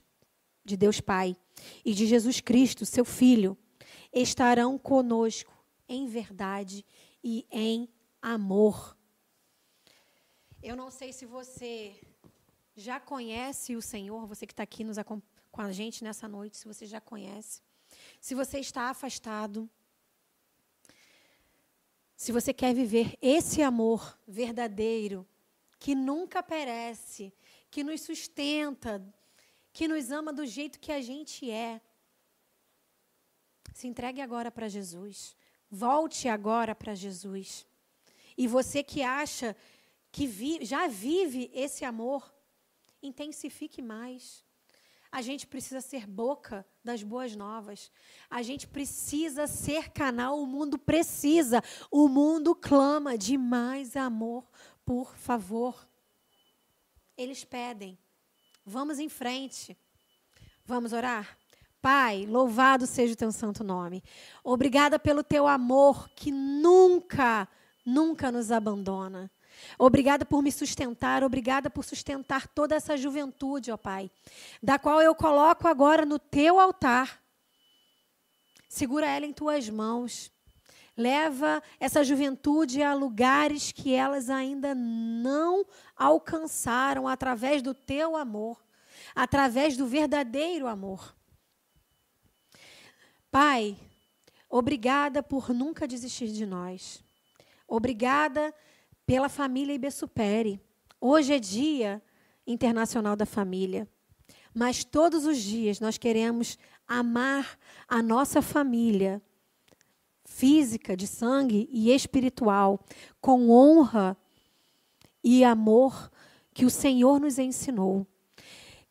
de Deus Pai e de Jesus Cristo, seu Filho, estarão conosco em verdade e em amor. Eu não sei se você já conhece o Senhor, você que está aqui nos, com a gente nessa noite, se você já conhece. Se você está afastado. Se você quer viver esse amor verdadeiro, que nunca perece, que nos sustenta, que nos ama do jeito que a gente é. Se entregue agora para Jesus. Volte agora para Jesus. E você que acha que vi, já vive esse amor, intensifique mais. A gente precisa ser boca das boas novas. A gente precisa ser canal. O mundo precisa. O mundo clama de mais amor, por favor. Eles pedem. Vamos em frente. Vamos orar? Pai, louvado seja o teu santo nome. Obrigada pelo teu amor que nunca, nunca nos abandona. Obrigada por me sustentar, obrigada por sustentar toda essa juventude, ó Pai, da qual eu coloco agora no teu altar. Segura ela em tuas mãos. Leva essa juventude a lugares que elas ainda não alcançaram através do teu amor, através do verdadeiro amor. Pai, obrigada por nunca desistir de nós. Obrigada pela família Ibessupere. Hoje é Dia Internacional da Família, mas todos os dias nós queremos amar a nossa família física, de sangue e espiritual, com honra e amor que o Senhor nos ensinou.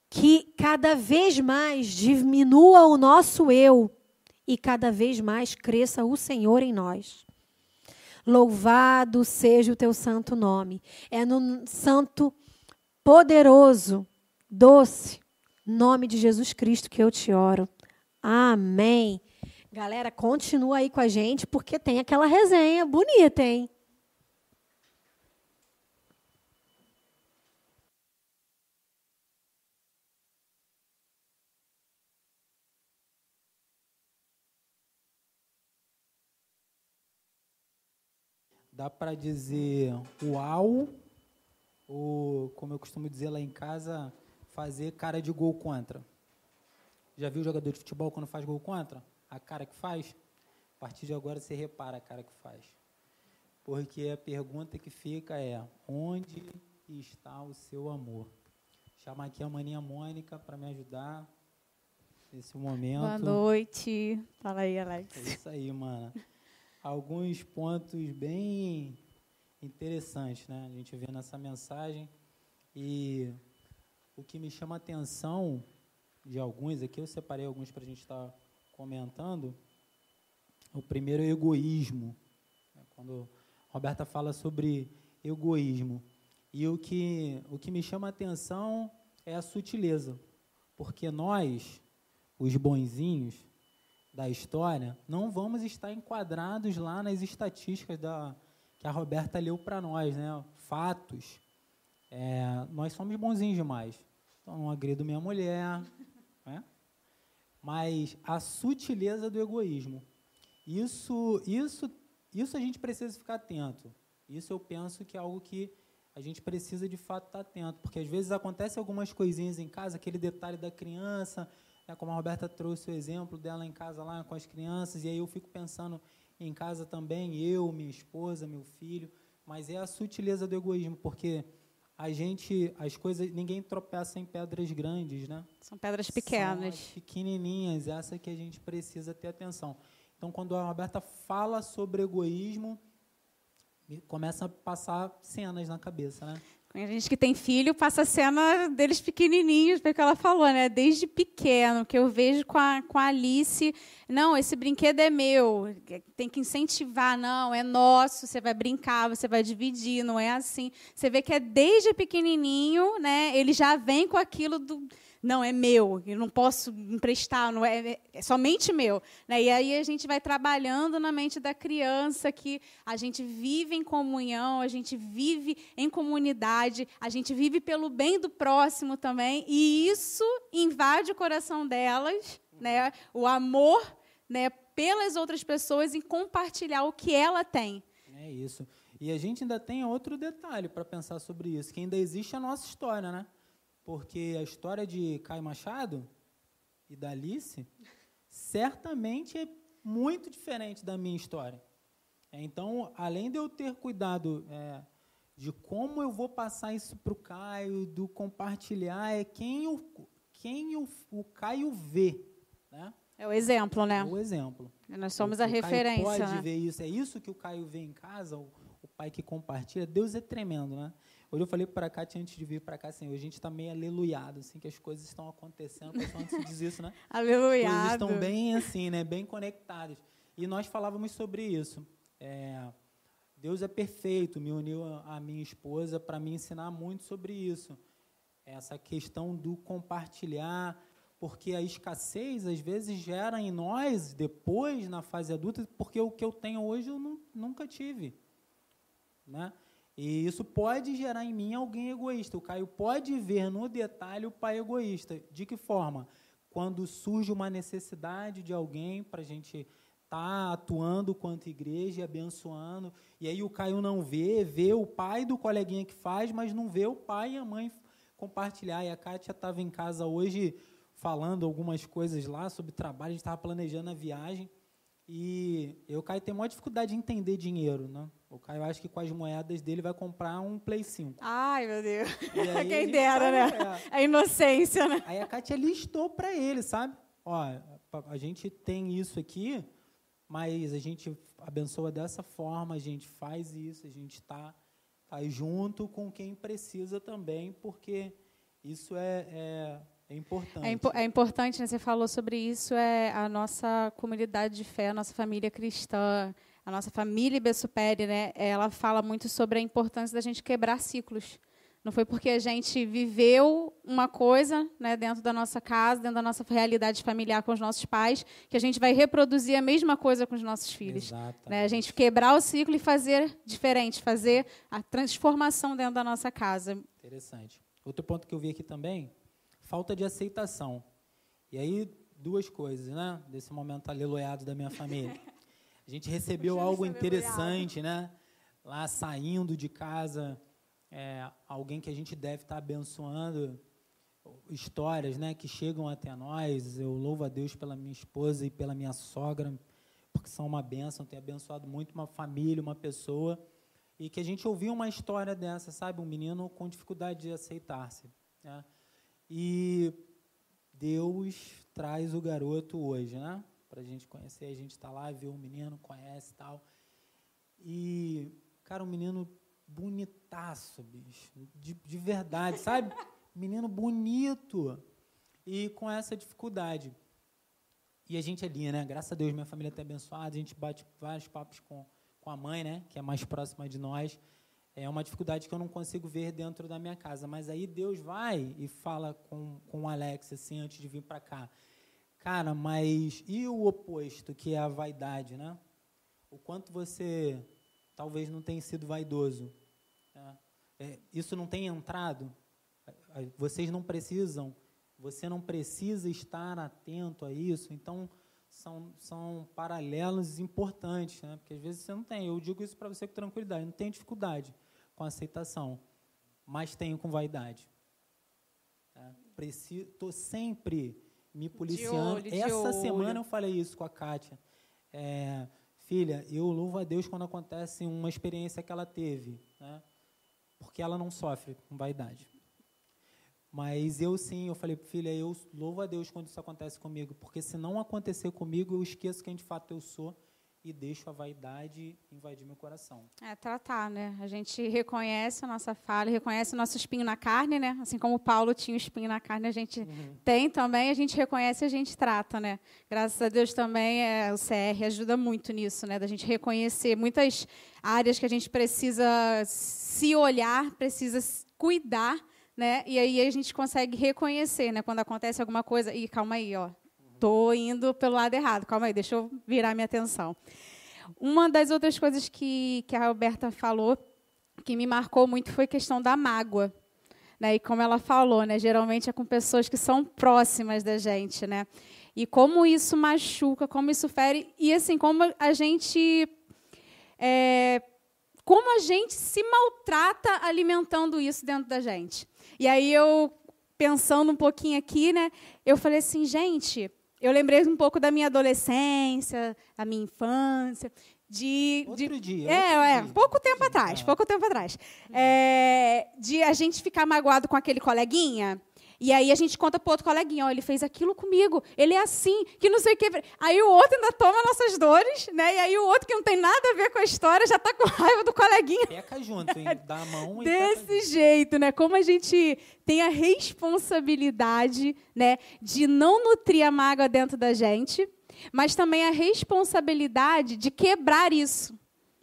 que cada vez mais diminua o nosso eu e cada vez mais cresça o Senhor em nós. Louvado seja o teu santo nome. É no santo, poderoso, doce nome de Jesus Cristo que eu te oro. Amém. Galera, continua aí com a gente, porque tem aquela resenha bonita, hein? Dá para dizer uau, ou, como eu costumo dizer lá em casa, fazer cara de gol contra. Já viu jogador de futebol quando faz gol contra? A cara que faz? A partir de agora você repara a cara que faz. Porque a pergunta que fica é: onde está o seu amor? Chamar aqui a maninha Mônica para me ajudar nesse momento. Boa noite. Fala aí, Alex. É isso aí, mana alguns pontos bem interessantes, né? A gente vê nessa mensagem e o que me chama a atenção de alguns aqui, eu separei alguns para a gente estar tá comentando. O primeiro é o egoísmo. Né? Quando a Roberta fala sobre egoísmo. E o que, o que me chama a atenção é a sutileza. Porque nós, os bonzinhos, da história, não vamos estar enquadrados lá nas estatísticas da, que a Roberta leu para nós, né? fatos. É, nós somos bonzinhos demais. Então, não agredo minha mulher. Né? Mas a sutileza do egoísmo. Isso, isso, isso a gente precisa ficar atento. Isso eu penso que é algo que a gente precisa de fato estar atento, porque às vezes acontece algumas coisinhas em casa, aquele detalhe da criança, é como a Roberta trouxe o exemplo dela em casa lá com as crianças, e aí eu fico pensando em casa também, eu, minha esposa, meu filho, mas é a sutileza do egoísmo, porque a gente, as coisas, ninguém tropeça em pedras grandes, né? São pedras pequenas. São pequenininhas, essa que a gente precisa ter atenção. Então, quando a Roberta fala sobre egoísmo, começa a passar cenas na cabeça, né? A gente que tem filho passa a cena deles pequenininhos, porque ela falou, né? Desde pequeno, que eu vejo com a, com a Alice, não, esse brinquedo é meu, tem que incentivar, não, é nosso, você vai brincar, você vai dividir, não é assim. Você vê que é desde pequenininho, né? Ele já vem com aquilo do não, é meu, eu não posso emprestar, não é, é somente meu. Né? E aí a gente vai trabalhando na mente da criança que a gente vive em comunhão, a gente vive em comunidade, a gente vive pelo bem do próximo também, e isso invade o coração delas, né? o amor né, pelas outras pessoas em compartilhar o que ela tem. É isso. E a gente ainda tem outro detalhe para pensar sobre isso, que ainda existe a nossa história, né? Porque a história de Caio Machado e da Alice certamente é muito diferente da minha história. É, então, além de eu ter cuidado é, de como eu vou passar isso para o Caio, do compartilhar, é quem o, quem o, o Caio vê. Né? É o exemplo, né? É o exemplo. Nós somos o, a referência. Caio pode né? ver isso. É isso que o Caio vê em casa, o, o pai que compartilha. Deus é tremendo, né? Hoje eu falei para Kátia antes de vir para cá, assim, hoje a gente está meio aleluiado, assim, que as coisas estão acontecendo. Pessoal antes diz isso, né? aleluiado. As coisas estão bem assim, né? Bem conectadas. E nós falávamos sobre isso. É, Deus é perfeito, me uniu a, a minha esposa para me ensinar muito sobre isso. Essa questão do compartilhar, porque a escassez às vezes gera em nós, depois, na fase adulta, porque o que eu tenho hoje eu não, nunca tive. Né? E isso pode gerar em mim alguém egoísta. O Caio pode ver no detalhe o pai egoísta. De que forma? Quando surge uma necessidade de alguém para a gente tá atuando quanto igreja, abençoando, e aí o Caio não vê, vê o pai do coleguinha que faz, mas não vê o pai e a mãe compartilhar. E a Kátia estava em casa hoje falando algumas coisas lá sobre trabalho, a gente estava planejando a viagem. E eu, Caio, tem maior dificuldade de entender dinheiro, né? O Caio acha que com as moedas dele vai comprar um Play 5. Ai, meu Deus. Quem dera, né? É. A inocência, né? Aí a Kátia listou para ele, sabe? Ó, a gente tem isso aqui, mas a gente abençoa dessa forma, a gente faz isso, a gente está tá junto com quem precisa também, porque isso é, é, É importante. É, impo é, importante, né? Você falou sobre isso, é a nossa comunidade de fé, a nossa família cristã, a nossa família Bessupere, né? Ela fala muito sobre a importância da gente quebrar ciclos. Não foi porque a gente viveu uma coisa né, dentro da nossa casa, dentro da nossa realidade familiar com os nossos pais, que a gente vai reproduzir a mesma coisa com os nossos filhos. Né? A gente quebrar o ciclo e fazer diferente, fazer a transformação dentro da nossa casa. Interessante. Outro ponto que eu vi aqui também falta de aceitação. E aí, duas coisas, né? Desse momento aleluiado da minha família. A gente recebeu algo interessante, né? Lá saindo de casa, é, alguém que a gente deve estar abençoando, histórias, né? Que chegam até nós. Eu louvo a Deus pela minha esposa e pela minha sogra, porque são uma bênção, tem abençoado muito uma família, uma pessoa. E que a gente ouviu uma história dessa, sabe? Um menino com dificuldade de aceitar-se. Né? E Deus traz o garoto hoje, né? Para a gente conhecer, a gente está lá, vê o menino, conhece e tal. E, cara, um menino bonitaço, bicho. De, de verdade, sabe? Menino bonito. E com essa dificuldade. E a gente ali, né? Graças a Deus, minha família está abençoada. A gente bate vários papos com, com a mãe, né? Que é mais próxima de nós é uma dificuldade que eu não consigo ver dentro da minha casa. Mas aí Deus vai e fala com, com o Alex, assim, antes de vir para cá. Cara, mas e o oposto, que é a vaidade, né? O quanto você talvez não tenha sido vaidoso. Né? É, isso não tem entrado. Vocês não precisam, você não precisa estar atento a isso. Então, são, são paralelos importantes, né? porque às vezes você não tem. Eu digo isso para você com tranquilidade, não tenho dificuldade com aceitação, mas tenho com vaidade. Tá? Estou sempre me policiando. Olho, Essa semana eu falei isso com a Kátia. É, filha, eu louvo a Deus quando acontece uma experiência que ela teve, né? porque ela não sofre com vaidade. Mas eu sim, eu falei, filha, eu louvo a Deus quando isso acontece comigo, porque se não acontecer comigo, eu esqueço quem de fato eu sou e deixo a vaidade invadir meu coração. É tratar, né? A gente reconhece a nossa falha, reconhece o nosso espinho na carne, né? Assim como Paulo tinha o espinho na carne, a gente uhum. tem também, a gente reconhece e a gente trata, né? Graças a Deus também é, o CR ajuda muito nisso, né? Da gente reconhecer muitas áreas que a gente precisa se olhar, precisa cuidar né? E aí a gente consegue reconhecer, né? Quando acontece alguma coisa, e calma aí, ó, tô indo pelo lado errado. Calma aí, deixa eu virar minha atenção. Uma das outras coisas que, que a Roberta falou que me marcou muito foi a questão da mágoa. Né? E como ela falou, né? geralmente é com pessoas que são próximas da gente. Né? E como isso machuca, como isso fere, e assim, como a gente. É, como a gente se maltrata alimentando isso dentro da gente. E aí eu, pensando um pouquinho aqui, né, eu falei assim, gente, eu lembrei um pouco da minha adolescência, da minha infância, de, outro de, dia. É, é, dia. pouco tempo atrás, pouco tempo atrás. É, de a gente ficar magoado com aquele coleguinha e aí a gente conta para outro coleguinha, ó, ele fez aquilo comigo, ele é assim, que não sei o que. Aí o outro ainda toma nossas dores, né? E aí o outro que não tem nada a ver com a história já está com raiva do coleguinha. Peca junto, hein? Dá a mão e Desse jeito, né? Como a gente tem a responsabilidade, né, de não nutrir a mágoa dentro da gente, mas também a responsabilidade de quebrar isso.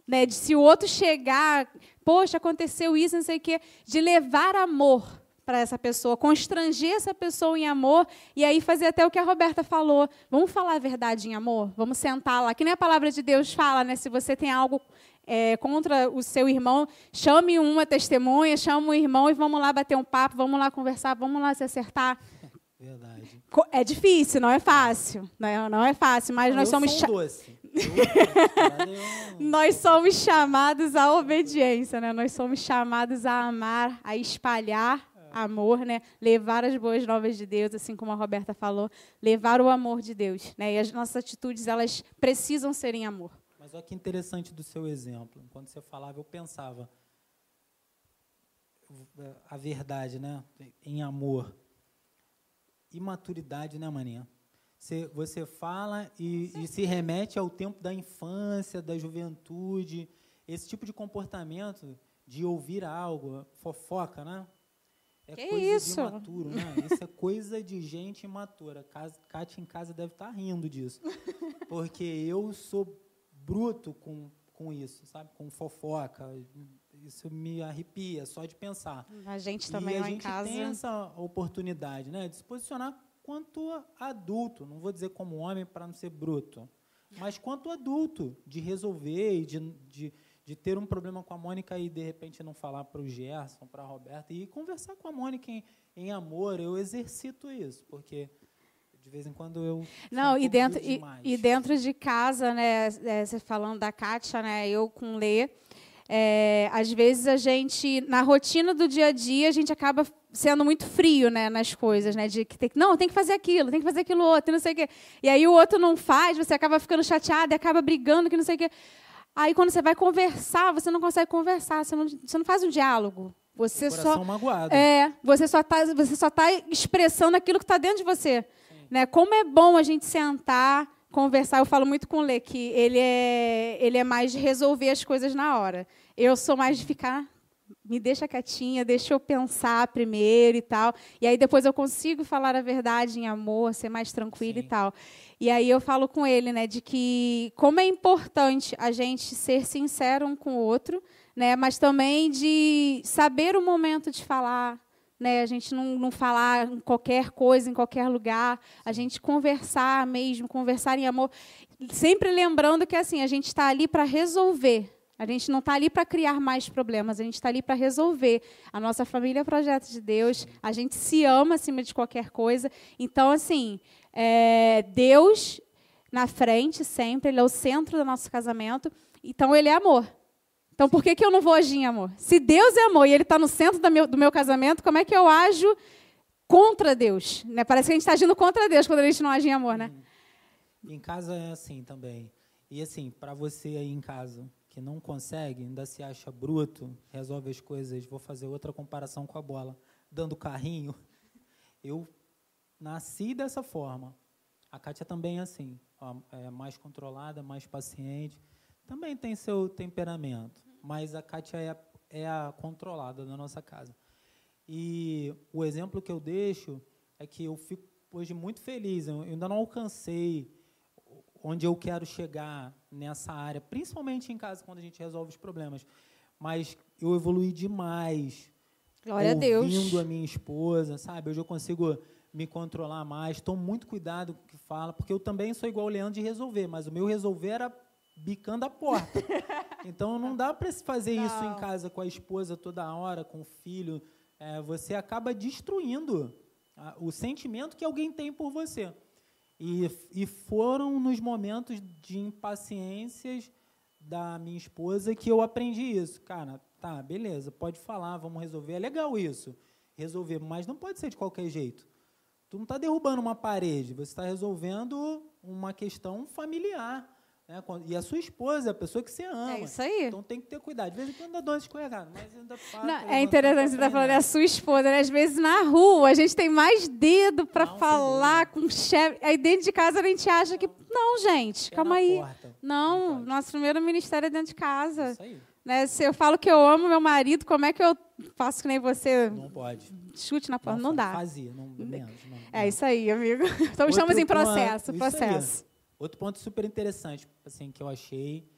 Né, de se o outro chegar, poxa, aconteceu isso, não sei o quê, de levar amor para essa pessoa, constranger essa pessoa em amor e aí fazer até o que a Roberta falou. Vamos falar a verdade em amor? Vamos sentar lá. Que nem a palavra de Deus fala, né? Se você tem algo é, contra o seu irmão, chame uma testemunha, chame um irmão e vamos lá bater um papo, vamos lá conversar, vamos lá se acertar. Verdade. É difícil, não é fácil. Não é, não é fácil, mas nós eu somos. Sou um doce. nós somos chamados à obediência, né? Nós somos chamados a amar, a espalhar amor, né? Levar as boas novas de Deus, assim como a Roberta falou, levar o amor de Deus, né? E as nossas atitudes elas precisam ser em amor. Mas olha que interessante do seu exemplo. Quando você falava, eu pensava a verdade, né? Em amor. Imaturidade, né, maninha? Você, você fala e, e se remete ao tempo da infância, da juventude, esse tipo de comportamento de ouvir algo, fofoca, né? É Que coisa isso? de imaturo, né? Isso é coisa de gente imatura. Kátia em casa deve estar rindo disso. Porque eu sou bruto com, com isso, sabe? Com fofoca. Isso me arrepia só de pensar. A gente E também a lá em gente casa. tem essa oportunidade, né, de se posicionar quanto adulto, não vou dizer como homem para não ser bruto, mas quanto adulto, de resolver e de, de, de ter um problema com a Mônica e de repente não falar para o Gerson, para a Roberta e conversar com a Mônica em, em amor, eu exercito isso, porque de vez em quando eu Não, um e dentro, e, e dentro de casa, né, é, você falando da Kátia, né, eu com Lê, é, às vezes a gente, na rotina do dia a dia, a gente acaba sendo muito frio, né, nas coisas, né, de que tem, que- não, tem que fazer aquilo, tem que fazer aquilo outro, e não sei o quê. E aí o outro não faz, você acaba ficando chateado e acaba brigando, que não sei o quê. Aí quando você vai conversar, você não consegue conversar, você não, você não faz um diálogo. Você só magoado. é, você só está você só tá expressando aquilo que está dentro de você. Né? Como é bom a gente sentar, conversar. Eu falo muito com o Lê que ele é, ele é mais de resolver as coisas na hora. Eu sou mais de ficar, me deixa quietinha, deixa eu pensar primeiro e tal. E aí depois eu consigo falar a verdade em amor, ser mais tranquila e Sim. tal. E aí eu falo com ele, né, de que como é importante a gente ser sincero um com o outro, né, mas também de saber o momento de falar, né, a gente não, não falar em qualquer coisa, em qualquer lugar, a gente conversar mesmo, conversar em amor, sempre lembrando que assim a gente está ali para resolver. A gente não está ali para criar mais problemas, a gente está ali para resolver. A nossa família é projeto de Deus, a gente se ama acima de qualquer coisa. Então, assim, é, Deus na frente sempre, Ele é o centro do nosso casamento, então Ele é amor. Então, por que, que eu não vou agir em amor? Se Deus é amor e Ele está no centro da meu- do meu casamento, como é que eu ajo contra Deus? Né? Parece que a gente está agindo contra Deus quando a gente não age em amor, né? Em casa é assim também. E assim, para você aí em casa que não consegue, ainda se acha bruto, resolve as coisas, vou fazer outra comparação com a bola, dando carrinho. Eu nasci dessa forma. A Kátia também é assim, é mais controlada, mais paciente. Também tem seu temperamento, mas a Kátia é, é a controlada da nossa casa. E o exemplo que eu deixo é que eu fico hoje muito feliz. Eu ainda não alcancei onde eu quero chegar nessa área, principalmente em casa, quando a gente resolve os problemas. Mas eu evolui demais. Glória a Deus. Ouvindo a minha esposa, sabe? Hoje eu consigo me controlar mais. Tomo muito cuidado com o que fala, porque eu também sou igual o Leandro de resolver, mas o meu resolver era bicando a porta. Então não dá para se fazer isso em Não. casa com a esposa toda hora, com o filho. É, você acaba destruindo a- o sentimento que alguém tem por você. E, e foram nos momentos de impaciências da minha esposa que eu aprendi isso. Cara, tá, beleza, pode falar, vamos resolver. É legal isso, resolver, mas não pode ser de qualquer jeito. Tu não está derrubando uma parede, você está resolvendo uma questão familiar. Né? E a sua esposa é a pessoa que você ama. É isso aí. Então tem que ter cuidado. De vez em quando dá dois escorregadas, mas ainda faz. Não, é interessante você estar falando da sua esposa, né? Às vezes na rua a gente tem mais dedo para Não, falar com o chefe. Aí dentro de casa a gente acha que. Não, gente, Pé calma aí. porta. Não, pode. nosso primeiro ministério é dentro de casa. Isso aí. Né? Se eu falo que eu amo meu marido, como é que eu faço que nem você Não pode. chute na porta? Não, fa- dá. Fazia, não, menos. Não, É não. isso aí, amigo. Então Outro estamos em processo, processo. Outro ponto super interessante, assim, que eu achei,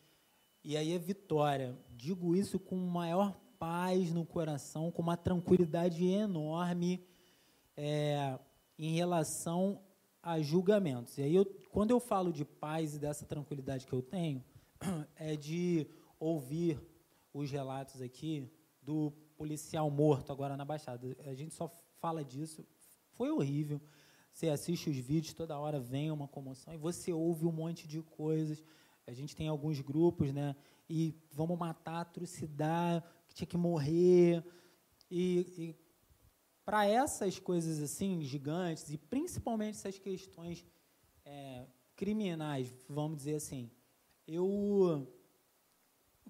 e aí é vitória. Digo isso com maior paz no coração, com uma tranquilidade enorme é, em relação a julgamentos. E aí, eu, quando eu falo de paz e dessa tranquilidade que eu tenho, é de ouvir os relatos aqui do policial morto agora na Baixada. A gente só fala disso. Foi horrível. Você assiste os vídeos, toda hora vem uma comoção e você ouve um monte de coisas. A gente tem alguns grupos, né? E vamos matar, atrocidade, que tinha que morrer. E, e para essas coisas assim, gigantes, e principalmente essas questões é, criminais, vamos dizer assim, eu,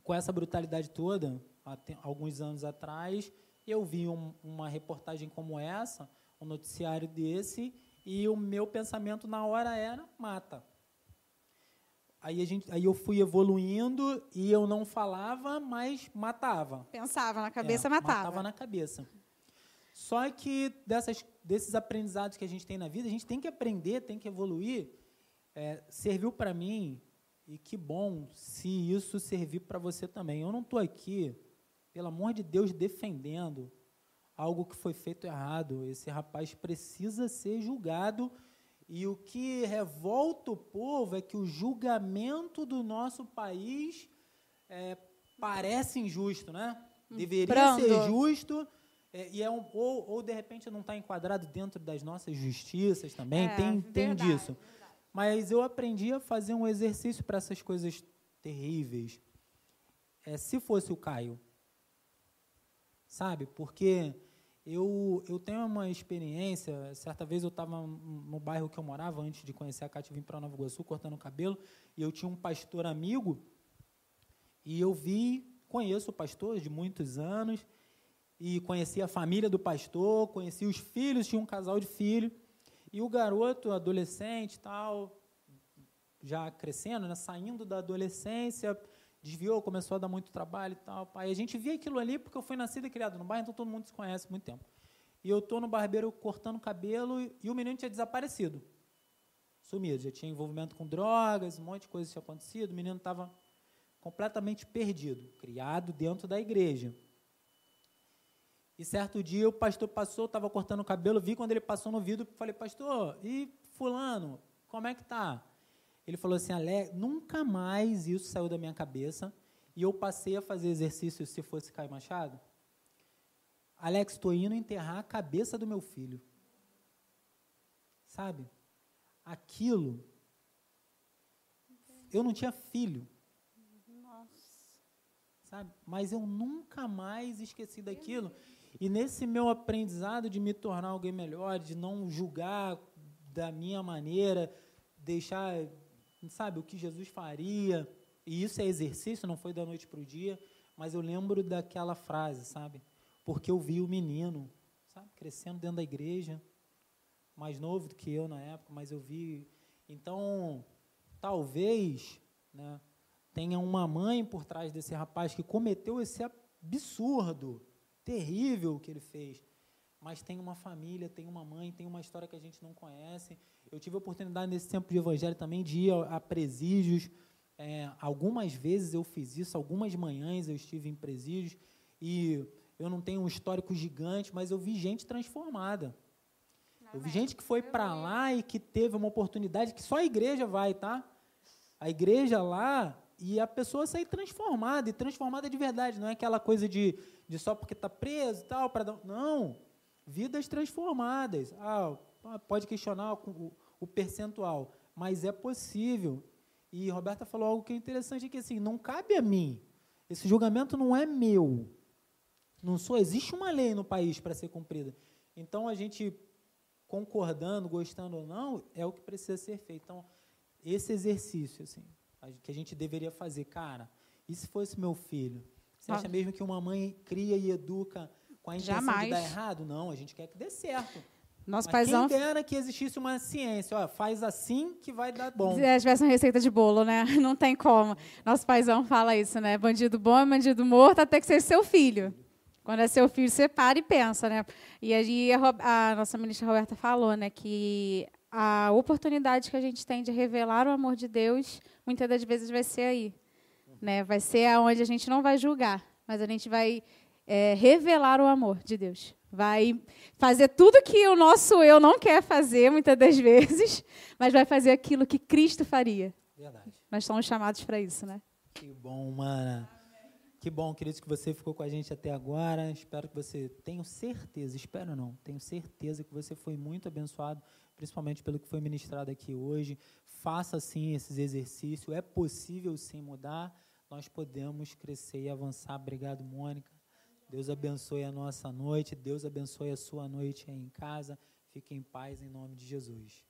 com essa brutalidade toda, alguns anos atrás, eu vi um- uma reportagem como essa, um noticiário desse, e o meu pensamento na hora era mata. Aí, a gente, aí eu fui evoluindo e eu não falava, mas matava. Pensava na cabeça, É, matava. Matava na cabeça. Só que dessas, desses aprendizados que a gente tem na vida, a gente tem que aprender, tem que evoluir. É, serviu para mim, e que bom se isso servir para você também. Eu não estou aqui, pelo amor de Deus, defendendo algo que foi feito errado. Esse rapaz precisa ser julgado. E o que revolta o povo é que o julgamento do nosso país é, parece injusto, né? Deveria Pronto. ser justo. É, e é um, ou, ou, de repente não está enquadrado dentro das nossas justiças também, é, tem, tem disso. Mas eu aprendi a fazer um exercício para essas coisas terríveis. É, se fosse o Caio, sabe? Porque eu, eu tenho uma experiência. Certa vez eu estava no bairro que eu morava, antes de conhecer a Cátia, vim para Nova Iguaçu cortando o cabelo, e eu tinha um pastor amigo, e eu vi, conheço o pastor de muitos anos, e conheci a família do pastor, conheci os filhos, tinha um casal de filhos, e o garoto, adolescente tal, já crescendo, né, saindo da adolescência, desviou, começou a dar muito trabalho e tal. Aí a gente via aquilo ali porque eu fui nascido e criado no bairro, então todo mundo se conhece muito tempo. E eu estou no barbeiro cortando cabelo e o menino tinha desaparecido. Sumido, já tinha envolvimento com drogas, um monte de coisa tinha acontecido, o menino estava completamente perdido, criado dentro da igreja. E certo dia o pastor passou, estava cortando o cabelo, vi quando ele passou no vidro, falei, pastor, e fulano, como é que tá? Ele falou assim, Ale, nunca mais isso saiu da minha cabeça e eu passei a fazer exercício se fosse Caio Machado. Alex, estou indo enterrar a cabeça do meu filho. Sabe? Aquilo. Eu não tinha filho. Nossa. Sabe? Mas eu nunca mais esqueci daquilo. E nesse meu aprendizado de me tornar alguém melhor, de não julgar da minha maneira, deixar, sabe, o que Jesus faria. E isso é exercício, não foi da noite para o dia, mas eu lembro daquela frase, sabe? Porque eu vi o menino, sabe, crescendo dentro da igreja, mais novo do que eu na época, mas eu vi. Então, talvez, né, tenha uma mãe por trás desse rapaz que cometeu esse absurdo terrível que ele fez. Mas tem uma família, tem uma mãe, tem uma história que a gente não conhece. Eu tive a oportunidade nesse tempo de evangelho também de ir a, presídios. É, algumas vezes eu fiz isso, algumas manhãs eu estive em presídios e eu não tenho um histórico gigante, mas eu vi gente transformada. eu vi gente que foi para lá e que teve uma oportunidade que só a igreja vai, tá? A igreja lá e a pessoa sair transformada, e transformada de verdade, não é aquela coisa de, de só porque está preso e tal, para não, vidas transformadas. Ah, pode questionar o, o, percentual, mas é possível. E Roberta falou algo que é interessante, que assim, não cabe a mim, esse julgamento não é meu, não sou, existe uma lei no país para ser cumprida. Então, a gente, concordando, gostando ou não, é o que precisa ser feito. Então, esse exercício, assim, que a gente deveria fazer. Cara, e se fosse meu filho? Você acha mesmo que uma mãe cria e educa com a intenção Jamais. de dar errado? Não, a gente quer que dê certo. Nosso Mas paizão... quem dera que existisse uma ciência, ó, faz assim que vai dar bom. Se tivesse uma receita de bolo, né? Não tem como. Nosso paizão fala isso, né? Bandido bom é bandido morto até que seja seu filho. Quando é seu filho, você para e pensa, né? E aí a, a nossa ministra Roberta falou, né, que a oportunidade que a gente tem de revelar o amor de Deus muitas das vezes vai ser aí. Né? Vai ser aonde a gente não vai julgar, mas a gente vai é, revelar o amor de Deus. Vai fazer tudo que o nosso eu não quer fazer, muitas das vezes, mas vai fazer aquilo que Cristo faria. Verdade. Nós somos chamados para isso, né? Que bom, mana. Que bom, queridos, que você ficou com a gente até agora. Espero que você, tenho certeza, espero não, tenho certeza que você foi muito abençoado, principalmente pelo que foi ministrado aqui hoje faça sim esses exercícios. É possível sim mudar. Nós podemos crescer e avançar. Obrigado, Mônica. Deus abençoe a nossa noite, Deus abençoe a sua noite aí em casa. Fique em paz em nome de Jesus.